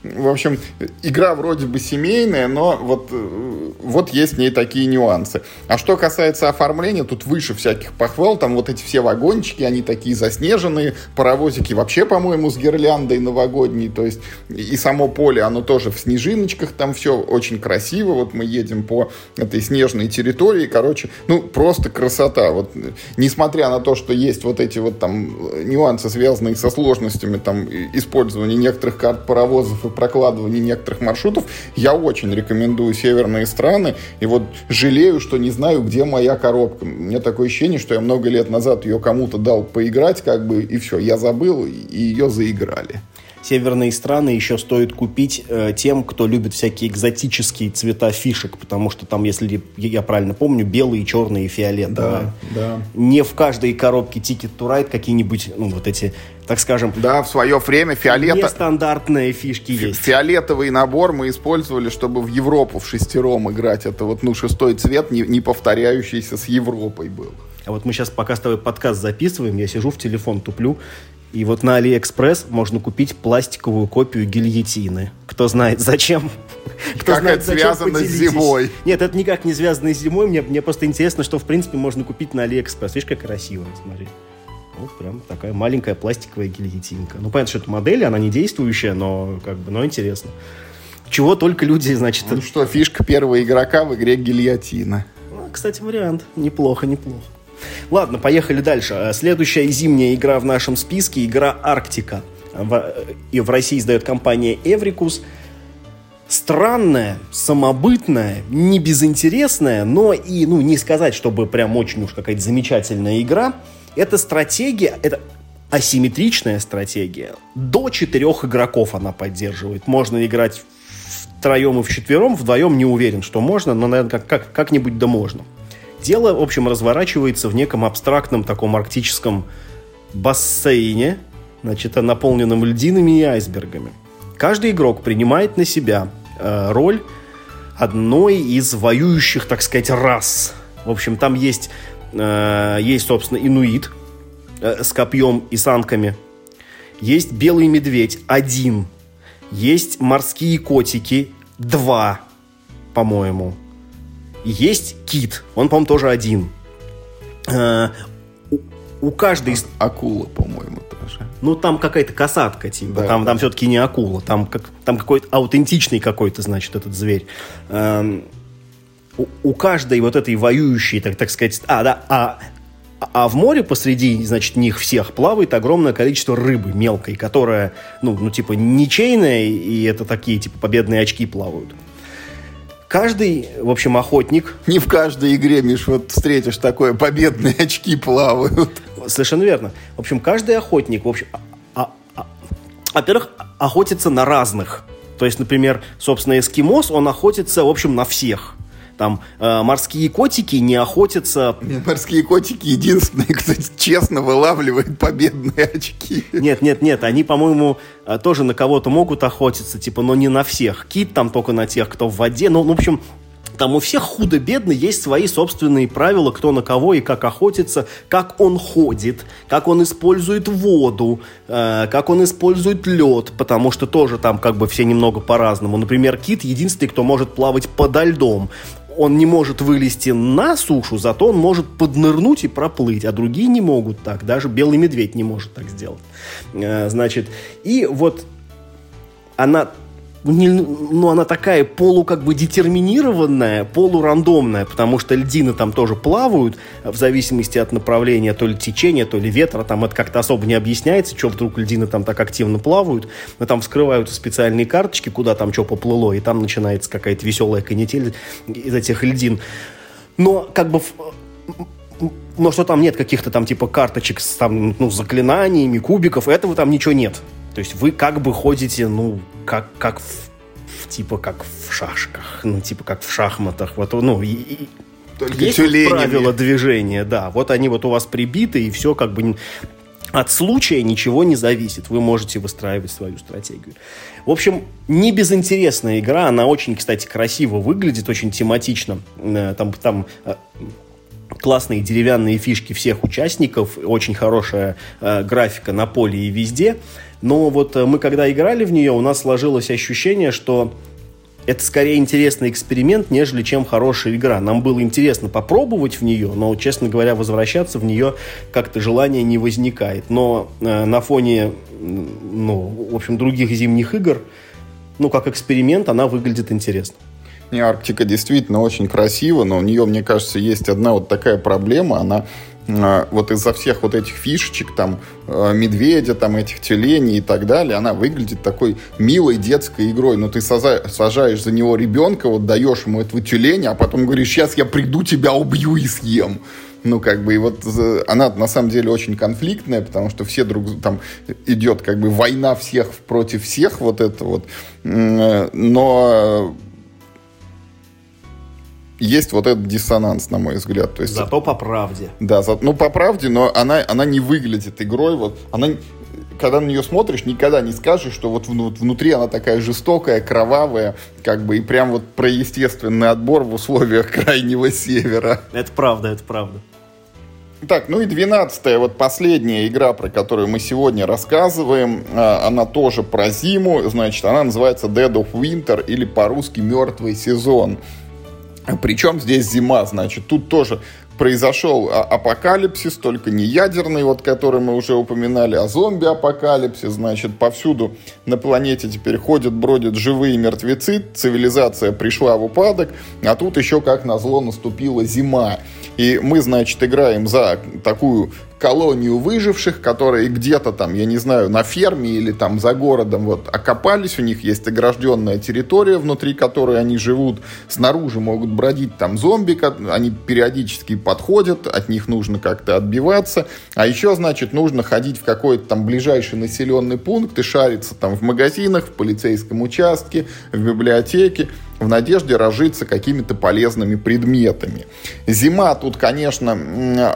В общем, игра вроде бы семейная, но вот, э, вот есть в ней такие нюансы. А что касается оформления, тут выше всяких похвал. Там вот эти все вагончики, они такие заснеженные. Паровозики вообще, по-моему, с гирляндой новогодней. То есть и само поле, оно тоже в снежиночках. Там все очень красиво. Вот мы едем по этой снежной территории. Короче, ну, просто красота. Вот, несмотря на то, что есть вот эти вот там нюансы, связанные со сложностями там использования некоторых карт паровозов и прокладывании некоторых маршрутов, я очень рекомендую северные страны. И вот жалею, что не знаю, где моя коробка. У меня такое ощущение, что я много лет назад ее кому-то дал поиграть, как бы, и все, я забыл, и ее заиграли северные страны еще стоит купить э, тем, кто любит всякие экзотические цвета фишек, потому что там, если я правильно помню, белые, черные и фиолетовые. Да, да. Не в каждой коробке Ticket to Ride какие-нибудь, ну, вот эти так скажем... Да, в свое время фиолет... Нестандартные фишки Фи- есть. Фиолетовый набор мы использовали, чтобы в Европу в шестером играть. Это вот, ну, шестой цвет, не, не повторяющийся с Европой был. А вот мы сейчас, пока с тобой подкаст записываем, я сижу в телефон, туплю, и вот на Алиэкспресс можно купить пластиковую копию гильотины. Кто знает зачем. Кто как знает, это связано с зимой? Нет, это никак не связано с зимой. Мне, мне просто интересно, что в принципе можно купить на Алиэкспресс. Видишь, как красиво, смотри. Вот прям такая маленькая пластиковая гильотинка. Ну, понятно, что это модель, она не действующая, но как бы, но интересно. Чего только люди, значит... Ну что, фишка первого игрока в игре гильотина. Ну, кстати, вариант. Неплохо, неплохо. Ладно, поехали дальше. Следующая зимняя игра в нашем списке – игра «Арктика». И в России издает компания «Эврикус». Странная, самобытная, не безинтересная, но и, ну, не сказать, чтобы прям очень уж какая-то замечательная игра – эта стратегия, это асимметричная стратегия. До четырех игроков она поддерживает. Можно играть втроем и вчетвером, вдвоем не уверен, что можно, но, наверное, как, как, как-нибудь да можно. Дело, в общем, разворачивается в неком абстрактном таком арктическом бассейне, значит, наполненном льдинами и айсбергами. Каждый игрок принимает на себя э, роль одной из воюющих, так сказать, рас. В общем, там есть Э, есть, собственно, инуит э, с копьем и санками. Есть белый медведь один. Есть морские котики два, по-моему. Есть кит, он, по-моему, тоже один. Э, у, каждой... А, акула, по-моему, тоже. Ну, там какая-то касатка, типа. Да, там, да. там все-таки не акула. Там, как, там какой-то аутентичный какой-то, значит, этот зверь. Эм, у, у каждой вот этой воюющей, так, так сказать, а, да, а, а в море посреди, значит, них всех плавает огромное количество рыбы мелкой, которая, ну, ну типа, ничейная, и это такие, типа, победные очки плавают. Каждый, в общем, охотник... Не в каждой игре, Миш, вот встретишь такое, победные очки плавают. Совершенно верно. В общем, каждый охотник, в общем, а, а, а, во-первых, охотится на разных. То есть, например, собственно, эскимос, он охотится, в общем, на всех Там э, морские котики не охотятся... Морские котики единственные, [LAUGHS] кто честно вылавливает победные очки. Нет, нет, нет, они, по-моему, э, тоже на кого-то могут охотиться, типа, но не на всех. Кит там только на тех, кто в воде. Ну, в общем, там у всех худо-бедно есть свои собственные правила, кто на кого и как охотится, как он ходит, как он использует воду, э, как он использует лед, потому что тоже там как бы все немного по-разному. Например, кит единственный, кто может плавать подо льдом. Он не может вылезти на сушу, зато он может поднырнуть и проплыть, а другие не могут так. Даже белый медведь не может так сделать. Э, значит, и вот она не, ну, она такая полу как бы детерминированная, полурандомная, потому что льдины там тоже плавают в зависимости от направления, то ли течения, то ли ветра, там это как-то особо не объясняется, что вдруг льдины там так активно плавают, но там вскрываются специальные карточки, куда там что поплыло, и там начинается какая-то веселая канитель из этих льдин. Но как бы но что там нет каких-то там типа карточек с там, ну, заклинаниями, кубиков, этого там ничего нет. То есть вы как бы ходите, ну, как, как в, в типа как в шашках, ну, типа как в шахматах. Вот, ну, и, и Только есть правила движения, да. Вот они вот у вас прибиты, и все как бы от случая ничего не зависит. Вы можете выстраивать свою стратегию. В общем, не безинтересная игра. Она очень, кстати, красиво выглядит, очень тематично. Э, там, там э, классные деревянные фишки всех участников, очень хорошая э, графика на поле и везде. Но вот э, мы когда играли в нее, у нас сложилось ощущение, что это скорее интересный эксперимент, нежели чем хорошая игра. Нам было интересно попробовать в нее, но, честно говоря, возвращаться в нее как-то желания не возникает. Но э, на фоне, ну, в общем, других зимних игр, ну, как эксперимент, она выглядит интересно. Не, Арктика действительно очень красива, но у нее, мне кажется, есть одна вот такая проблема. Она вот из-за всех вот этих фишечек, там, а, медведя, там, этих тюленей и так далее, она выглядит такой милой детской игрой. Но ты сажаешь за него ребенка, вот даешь ему этого тюленя, а потом говоришь, сейчас я приду, тебя убью и съем. Ну, как бы, и вот она на самом деле очень конфликтная, потому что все друг, там идет как бы война всех против всех, вот это вот. Но есть вот этот диссонанс, на мой взгляд. То есть, Зато по правде. Да, за, ну по правде, но она, она не выглядит игрой. Вот, она, когда на нее смотришь, никогда не скажешь, что вот внутри она такая жестокая, кровавая, как бы и прям вот про естественный отбор в условиях крайнего севера. Это правда, это правда. Так, ну и двенадцатая, вот последняя игра, про которую мы сегодня рассказываем, а, она тоже про зиму, значит, она называется Dead of Winter или по-русски «Мертвый сезон». Причем здесь зима, значит, тут тоже произошел а, апокалипсис, только не ядерный, вот который мы уже упоминали, а зомби-апокалипсис, значит, повсюду на планете теперь ходят, бродят живые мертвецы, цивилизация пришла в упадок, а тут еще, как назло, наступила зима. И мы, значит, играем за такую колонию выживших, которые где-то там, я не знаю, на ферме или там за городом вот окопались, у них есть огражденная территория, внутри которой они живут, снаружи могут бродить там зомби, они периодически подходят, от них нужно как-то отбиваться, а еще, значит, нужно ходить в какой-то там ближайший населенный пункт и шариться там в магазинах, в полицейском участке, в библиотеке, в надежде разжиться какими-то полезными предметами. Зима тут, конечно,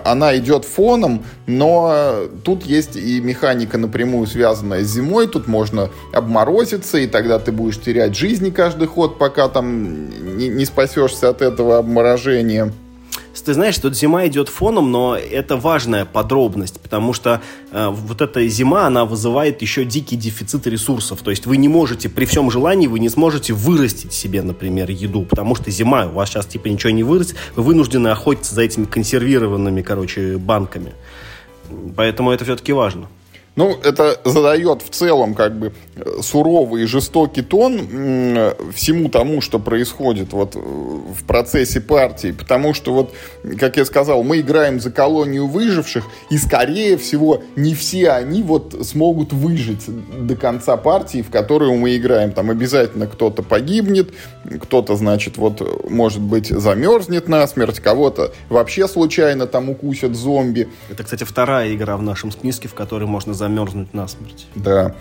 она идет фоном, но тут есть и механика напрямую связанная с зимой. Тут можно обморозиться, и тогда ты будешь терять жизни каждый ход, пока там не, не спасешься от этого обморожения. Ты знаешь, тут зима идет фоном, но это важная подробность, потому что э, вот эта зима, она вызывает еще дикий дефицит ресурсов. То есть вы не можете, при всем желании, вы не сможете вырастить себе, например, еду, потому что зима, у вас сейчас типа ничего не вырастет, вы вынуждены охотиться за этими консервированными, короче, банками. Поэтому это все-таки важно. Ну, это задает в целом как бы суровый и жестокий тон всему тому, что происходит вот в процессе партии, потому что вот, как я сказал, мы играем за колонию выживших, и скорее всего не все они вот смогут выжить до конца партии, в которую мы играем. Там обязательно кто-то погибнет, кто-то, значит, вот, может быть, замерзнет на смерть, кого-то вообще случайно там укусят зомби. Это, кстати, вторая игра в нашем списке, в которой можно замерзнуть насмерть. Да.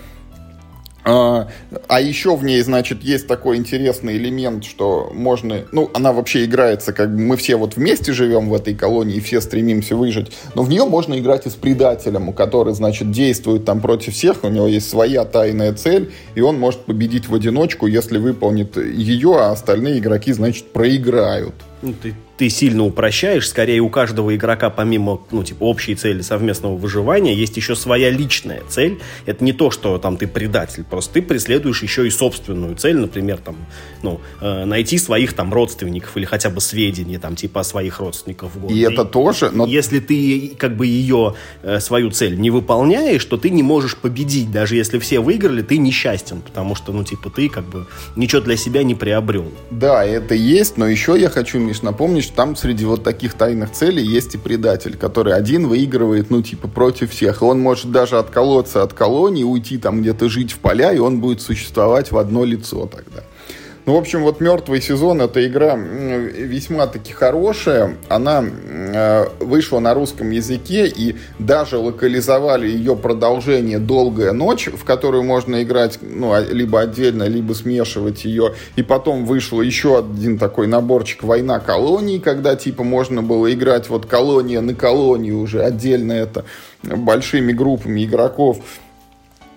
А, а еще в ней, значит, есть такой интересный элемент, что можно... Ну, она вообще играется, как бы мы все вот вместе живем в этой колонии, все стремимся выжить, но в нее можно играть и с предателем, который, значит, действует там против всех, у него есть своя тайная цель, и он может победить в одиночку, если выполнит ее, а остальные игроки, значит, проиграют. Ну, ты ты сильно упрощаешь, скорее у каждого игрока помимо, ну, типа, общей цели совместного выживания, есть еще своя личная цель. Это не то, что там ты предатель, просто ты преследуешь еще и собственную цель, например, там, ну, э, найти своих там родственников или хотя бы сведения, там, типа, о своих родственниках в городе. И это тоже, но... Если ты, как бы, ее, э, свою цель не выполняешь, то ты не можешь победить, даже если все выиграли, ты несчастен, потому что, ну, типа, ты, как бы, ничего для себя не приобрел. Да, это есть, но еще я хочу, Миш, напомнить, что там среди вот таких тайных целей есть и предатель, который один выигрывает, ну, типа, против всех. И он может даже отколоться от колонии, уйти там где-то жить в поля, и он будет существовать в одно лицо тогда. Ну, в общем, вот «Мертвый сезон» — это игра весьма-таки хорошая. Она э, вышла на русском языке, и даже локализовали ее продолжение «Долгая ночь», в которую можно играть ну, а, либо отдельно, либо смешивать ее. И потом вышел еще один такой наборчик «Война колоний», когда типа можно было играть вот колония на колонию уже отдельно это большими группами игроков.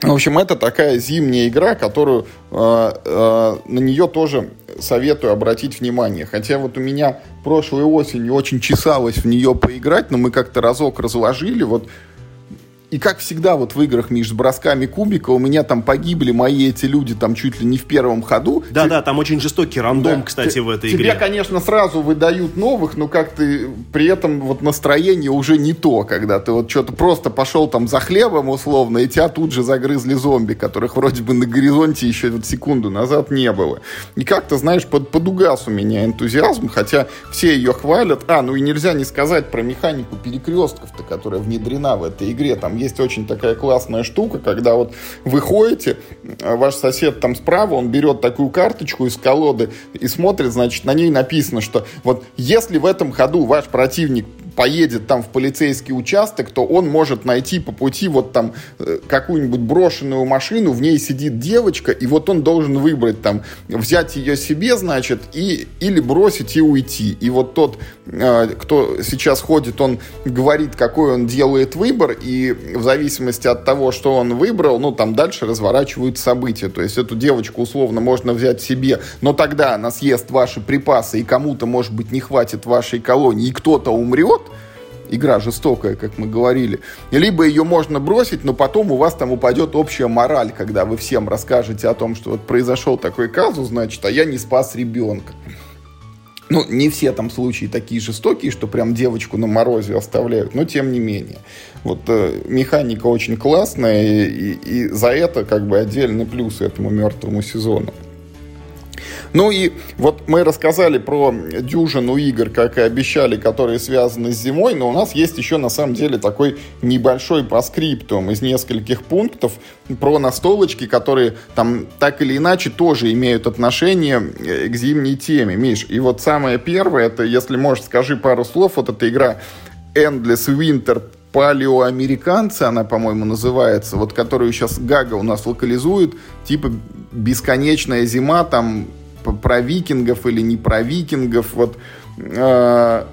В общем, это такая зимняя игра, которую э, э, на нее тоже советую обратить внимание. Хотя вот у меня прошлой осенью очень чесалось в нее поиграть, но мы как-то разок разложили. Вот и как всегда вот в играх между бросками кубика у меня там погибли мои эти люди там чуть ли не в первом ходу. Да-да, там очень жестокий рандом, да, кстати, в этой тебе, игре. Тебе, конечно, сразу выдают новых, но как ты при этом вот настроение уже не то, когда ты вот что-то просто пошел там за хлебом условно, и тебя тут же загрызли зомби, которых вроде бы на горизонте еще вот секунду назад не было. И как-то, знаешь, под, подугас у меня энтузиазм, хотя все ее хвалят. А, ну и нельзя не сказать про механику перекрестков-то, которая внедрена в этой игре. Там есть очень такая классная штука, когда вот вы ходите, а ваш сосед там справа, он берет такую карточку из колоды и смотрит, значит, на ней написано, что вот если в этом ходу ваш противник поедет там в полицейский участок, то он может найти по пути вот там э, какую-нибудь брошенную машину, в ней сидит девочка, и вот он должен выбрать там, взять ее себе, значит, и, или бросить и уйти. И вот тот, э, кто сейчас ходит, он говорит, какой он делает выбор, и в зависимости от того, что он выбрал, ну, там дальше разворачивают события. То есть эту девочку условно можно взять себе, но тогда она съест ваши припасы, и кому-то, может быть, не хватит вашей колонии, и кто-то умрет, игра жестокая, как мы говорили. Либо ее можно бросить, но потом у вас там упадет общая мораль, когда вы всем расскажете о том, что вот произошел такой казус, значит, а я не спас ребенка. Ну, не все там случаи такие жестокие, что прям девочку на морозе оставляют, но тем не менее. Вот э, механика очень классная, и, и, и за это как бы отдельный плюс этому мертвому сезону. Ну и вот мы рассказали про дюжину игр, как и обещали, которые связаны с зимой, но у нас есть еще на самом деле такой небольшой проскриптум из нескольких пунктов про настолочки, которые там так или иначе тоже имеют отношение э, к зимней теме. Миш, и вот самое первое, это, если можешь, скажи пару слов, вот эта игра Endless Winter палеоамериканцы, она, по-моему, называется, вот которую сейчас Гага у нас локализует, типа бесконечная зима, там про викингов или не про викингов. Вот э,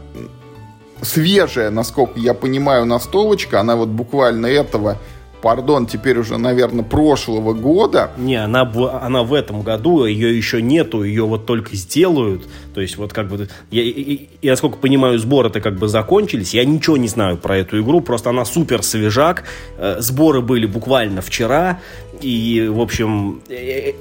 свежая, насколько я понимаю, настолочка, она вот буквально этого пардон, теперь уже, наверное, прошлого года. Не, она, она в этом году, ее еще нету, ее вот только сделают. То есть вот как бы, я, я, я насколько понимаю, сборы-то как бы закончились. Я ничего не знаю про эту игру, просто она супер свежак. Э, сборы были буквально вчера. И, в общем, э,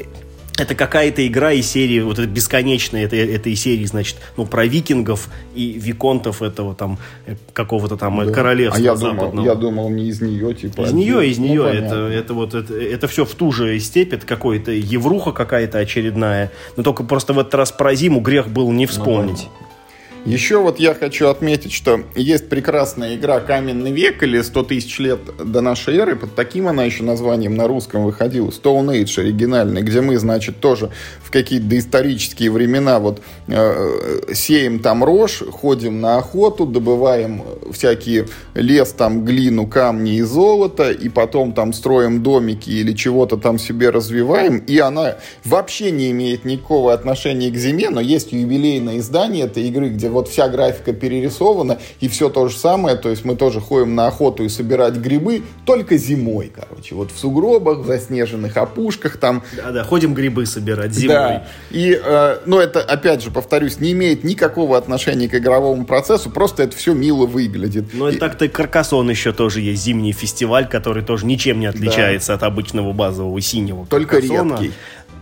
это какая-то игра из серии, вот это бесконечная, это, это из серии, значит, ну, про викингов и виконтов этого там, э, какого-то там да. королевства а я западного. Думал, я думал, не из нее, типа. Из нее, из нее. Ну, это, это вот, это, это все в ту же степь, это какой-то евруха какая-то очередная. Но только просто в этот раз про зиму грех был не вспомнить. Ну, Еще вот я хочу отметить, что есть прекрасная игра «Каменный век» или «100 тысяч лет до нашей эры». Под таким она еще названием на русском выходила. «Stone Age» оригинальный, где мы, значит, тоже в какие-то доисторические времена вот э, сеем там рожь, ходим на охоту, добываем всякие лес, там глину, камни и золото, и потом там строим домики или чего-то там себе развиваем. И она вообще не имеет никакого отношения к зиме, но есть юбилейное издание этой игры, где вот вся графика перерисована, и все то же самое, то есть мы тоже ходим на охоту и собирать грибы, только зимой, короче, вот в сугробах, в заснеженных опушках там. Да-да, ходим грибы собирать зимой. Да, и, э, ну, это, опять же, повторюсь, не имеет никакого отношения к игровому процессу, просто это все мило выглядит. Ну, и так-то Каркасон еще тоже есть зимний фестиваль, который тоже ничем не отличается да. от обычного базового синего Только Каркасона. редкий.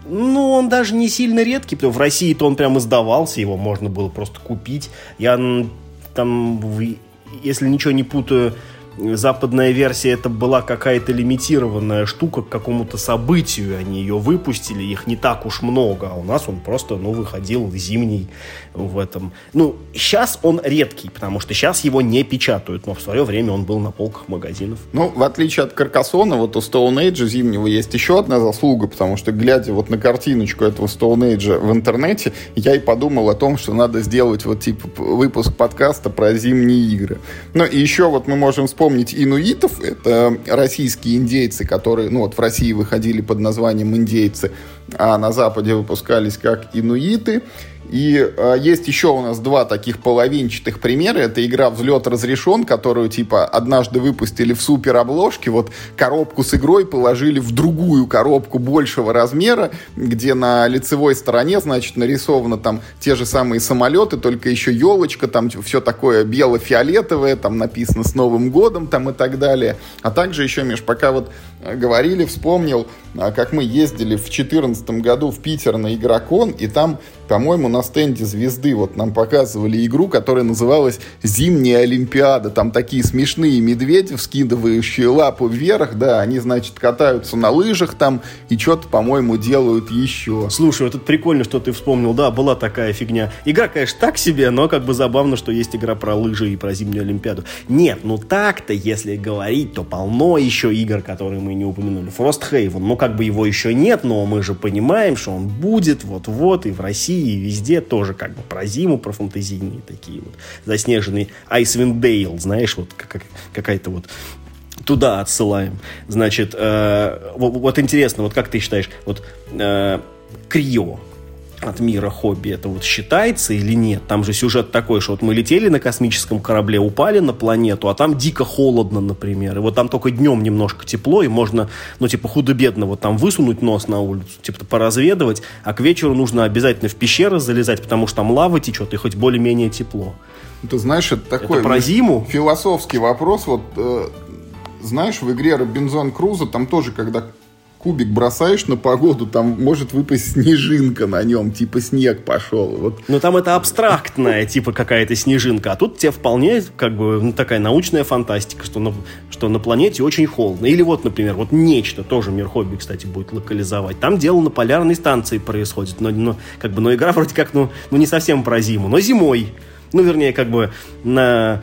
Ну, он даже не сильно редкий, потому в России-то он прям издавался, его можно было просто купить. Я там, если ничего не путаю, западная версия это была какая-то лимитированная штука к какому-то событию. Они ее выпустили, их не так уж много, а у нас он просто, ну, выходил зимний в этом. Ну, сейчас он редкий, потому что сейчас его не печатают, но в свое время он был на полках магазинов. Ну, в отличие от Каркасона, вот у Stone Age зимнего есть еще одна заслуга, потому что, глядя вот на картиночку этого Stone Age в интернете, я и подумал о том, что надо сделать вот типа выпуск подкаста про зимние игры. Ну, и еще вот мы можем вспомнить вспомнить инуитов, это российские индейцы, которые, ну вот в России выходили под названием индейцы, а на Западе выпускались как инуиты. И э, есть еще у нас два таких половинчатых примера. Это игра «Взлет разрешен», которую, типа, однажды выпустили в супер обложке. Вот коробку с игрой положили в другую коробку большего размера, где на лицевой стороне, значит, нарисовано там те же самые самолеты, только еще елочка, там все такое бело-фиолетовое, там написано «С Новым годом» там и так далее. А также еще, Миш, пока вот э, говорили, вспомнил, э, как мы ездили в 2014 году в Питер на Игрокон, и там по-моему, на стенде звезды вот нам показывали игру, которая называлась «Зимняя Олимпиада». Там такие смешные медведи, вскидывающие лапу вверх, да, они, значит, катаются на лыжах там и что-то, по-моему, делают еще. Слушай, это прикольно, что ты вспомнил, да, была такая фигня. Игра, конечно, так себе, но как бы забавно, что есть игра про лыжи и про Зимнюю Олимпиаду. Нет, ну так-то, если говорить, то полно еще игр, которые мы не упомянули. Frosthaven, ну как бы его еще нет, но мы же понимаем, что он будет вот-вот и в России России, везде тоже как бы про зиму, про фантазийные такие вот заснеженные. Icewind Dale, знаешь, вот как, какая-то вот туда отсылаем. Значит, э, вот, вот интересно, вот как ты считаешь, вот э, Крио, от мира хобби это вот считается или нет? Там же сюжет такой, что вот мы летели на космическом корабле, упали на планету, а там дико холодно, например. И вот там только днем немножко тепло, и можно, ну, типа, худо-бедно вот там высунуть нос на улицу, типа, поразведывать, а к вечеру нужно обязательно в пещеры залезать, потому что там лава течет, и хоть более-менее тепло. Ты знаешь, это такой... Это про зиму? Философский вопрос. Вот, э, знаешь, в игре Робинзон Крузо там тоже, когда кубик бросаешь на погоду, там может выпасть снежинка на нем, типа снег пошел. Вот. Но там это абстрактная, типа какая-то снежинка, а тут тебе вполне как бы ну, такая научная фантастика, что на, что на планете очень холодно. Или вот, например, вот нечто, тоже мир хобби, кстати, будет локализовать. Там дело на полярной станции происходит, но, но как бы, но игра вроде как, ну, ну не совсем про зиму, но зимой. Ну, вернее, как бы на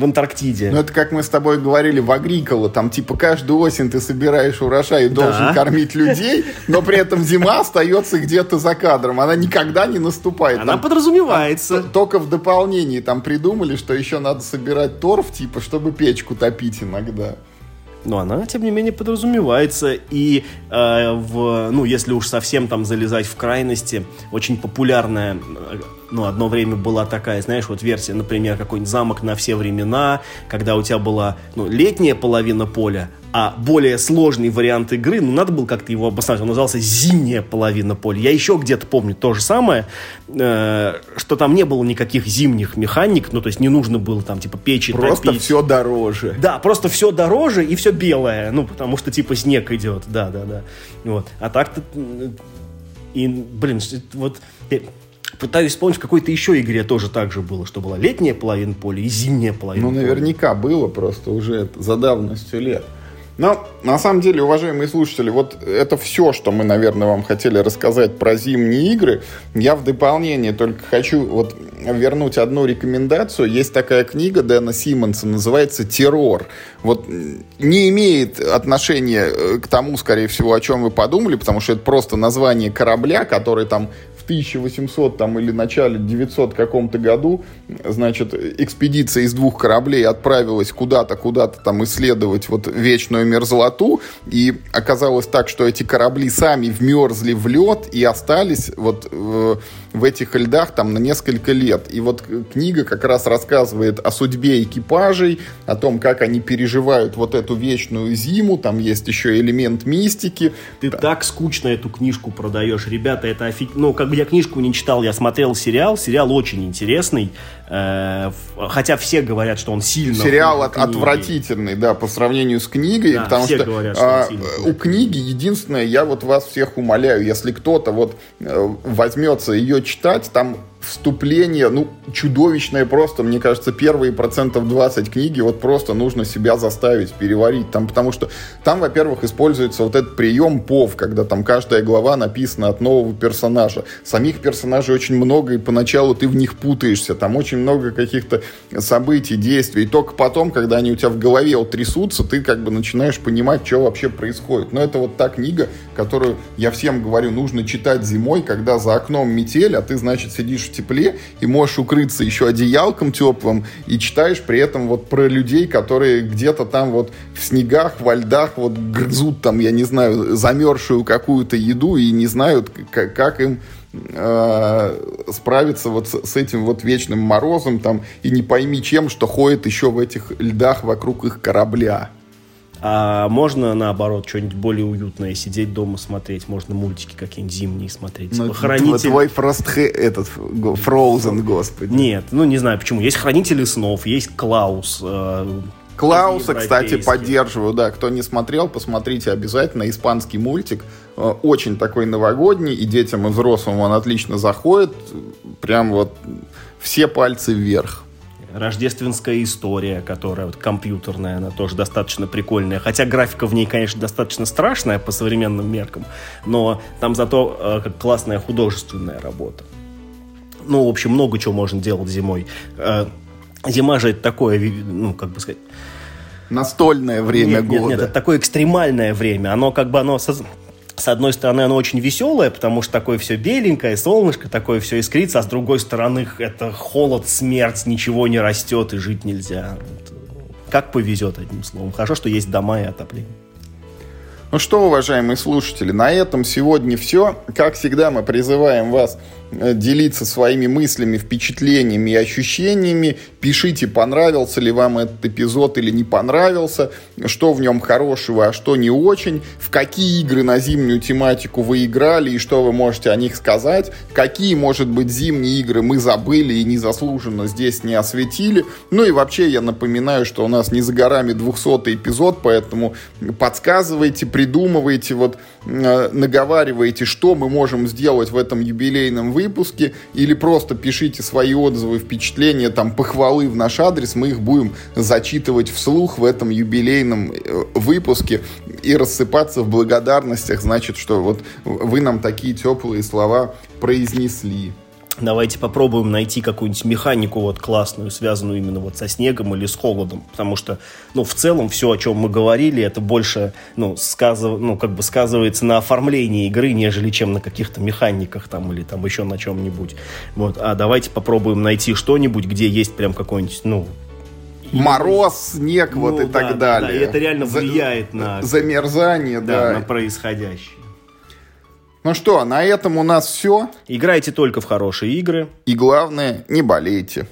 в Антарктиде. Ну, это как мы с тобой говорили в Агрикола, там типа каждую осень ты собираешь урожай и должен да. кормить людей, но при этом зима остается где-то за кадром. Она никогда не наступает. Она там, подразумевается. Там, только в дополнении там придумали, что еще надо собирать торф, типа, чтобы печку топить иногда. Но она, тем не менее, подразумевается. И, э, в, ну, если уж совсем там залезать в крайности, очень популярная ну, одно время была такая, знаешь, вот версия, например, какой-нибудь замок на все времена, когда у тебя была, ну, летняя половина поля, а более сложный вариант игры, ну, надо было как-то его обосновать, он назывался «Зимняя половина поля». Я еще где-то помню то же самое, э, что там не было никаких зимних механик, ну, то есть не нужно было там, типа, печи Просто топить. все дороже. Да, просто все дороже и все белое, ну, потому что, типа, снег идет, да-да-да. Вот. А так-то... И, блин, вот пытаюсь вспомнить, в какой-то еще игре тоже так же было, что была летняя половина поля и зимняя половина Ну, наверняка было просто уже за давностью лет. Но, на самом деле, уважаемые слушатели, вот это все, что мы, наверное, вам хотели рассказать про зимние игры. Я в дополнение только хочу вот вернуть одну рекомендацию. Есть такая книга Дэна Симмонса, называется «Террор». Вот не имеет отношения э, к тому, скорее всего, о чем вы подумали, потому что это просто название корабля, который там 1800 там, или начале 900 каком-то году, значит, экспедиция из двух кораблей отправилась куда-то, куда-то там исследовать вот вечную мерзлоту, и оказалось так, что эти корабли сами вмерзли в лед и остались вот в, в этих льдах там на несколько лет. И вот книга как раз рассказывает о судьбе экипажей, о том, как они переживают вот эту вечную зиму, там есть еще элемент мистики. Ты так скучно эту книжку продаешь, ребята, это офиг... Ну, как бы я книжку не читал, я смотрел сериал. Сериал очень интересный. Э, хотя все говорят, что он сильно... Сериал от, отвратительный, да, по сравнению с книгой. Да, потому все что, говорят, что а, у книги единственное, я вот вас всех умоляю, если кто-то вот э, возьмется ее читать, там вступление, ну, чудовищное просто, мне кажется, первые процентов 20 книги вот просто нужно себя заставить переварить там, потому что там, во-первых, используется вот этот прием ПОВ, когда там каждая глава написана от нового персонажа. Самих персонажей очень много, и поначалу ты в них путаешься, там очень много каких-то событий, действий, и только потом, когда они у тебя в голове вот трясутся, ты как бы начинаешь понимать, что вообще происходит. Но это вот та книга, которую я всем говорю, нужно читать зимой, когда за окном метель, а ты, значит, сидишь в тепле и можешь укрыться еще одеялком теплым и читаешь при этом вот про людей, которые где-то там вот в снегах, во льдах вот грызут там, я не знаю, замерзшую какую-то еду и не знают, как, как им э, справиться вот с, этим вот вечным морозом там и не пойми чем, что ходит еще в этих льдах вокруг их корабля. А можно, наоборот, что-нибудь более уютное, сидеть дома смотреть, можно мультики какие-нибудь зимние смотреть. Ну, Хранитель... Твой Frost, этот, Frozen, господи. Нет, ну не знаю почему. Есть Хранители снов, есть Клаус. Э, Клауса, кстати, поддерживаю, да. Кто не смотрел, посмотрите обязательно. Испанский мультик. Э, очень такой новогодний, и детям, и взрослым он отлично заходит. Прям вот все пальцы вверх рождественская история, которая вот компьютерная, она тоже достаточно прикольная. Хотя графика в ней, конечно, достаточно страшная по современным меркам, но там зато э, классная художественная работа. Ну, в общем, много чего можно делать зимой. Э, зима же это такое, ну, как бы сказать... Настольное время нет, года. Нет, нет, это такое экстремальное время. Оно как бы, оно с одной стороны, оно очень веселое, потому что такое все беленькое, солнышко, такое все искрится, а с другой стороны, это холод, смерть, ничего не растет и жить нельзя. Как повезет, одним словом. Хорошо, что есть дома и отопление. Ну что, уважаемые слушатели, на этом сегодня все. Как всегда, мы призываем вас Э, делиться своими мыслями, впечатлениями и ощущениями. Пишите, понравился ли вам этот эпизод или не понравился, что в нем хорошего, а что не очень, в какие игры на зимнюю тематику вы играли и что вы можете о них сказать, какие, может быть, зимние игры мы забыли и незаслуженно здесь не осветили. Ну и вообще я напоминаю, что у нас не за горами 200 эпизод, поэтому подсказывайте, придумывайте, вот э, наговаривайте, что мы можем сделать в этом юбилейном выпуске выпуске, или просто пишите свои отзывы, впечатления, там, похвалы в наш адрес, мы их будем зачитывать вслух в этом юбилейном э, выпуске и рассыпаться в благодарностях, значит, что вот вы нам такие теплые слова произнесли. Давайте попробуем найти какую-нибудь механику вот классную, связанную именно вот со снегом или с холодом, потому что, ну, в целом все, о чем мы говорили, это больше, ну, сказыв... ну как бы сказывается на оформлении игры, нежели чем на каких-то механиках там или там еще на чем-нибудь. Вот, а давайте попробуем найти что-нибудь, где есть прям какой-нибудь, ну, мороз, снег, ну, вот и да, так далее. Да, и это реально влияет на замерзание, да, да, на происходящее. Ну что, на этом у нас все. Играйте только в хорошие игры. И главное, не болейте.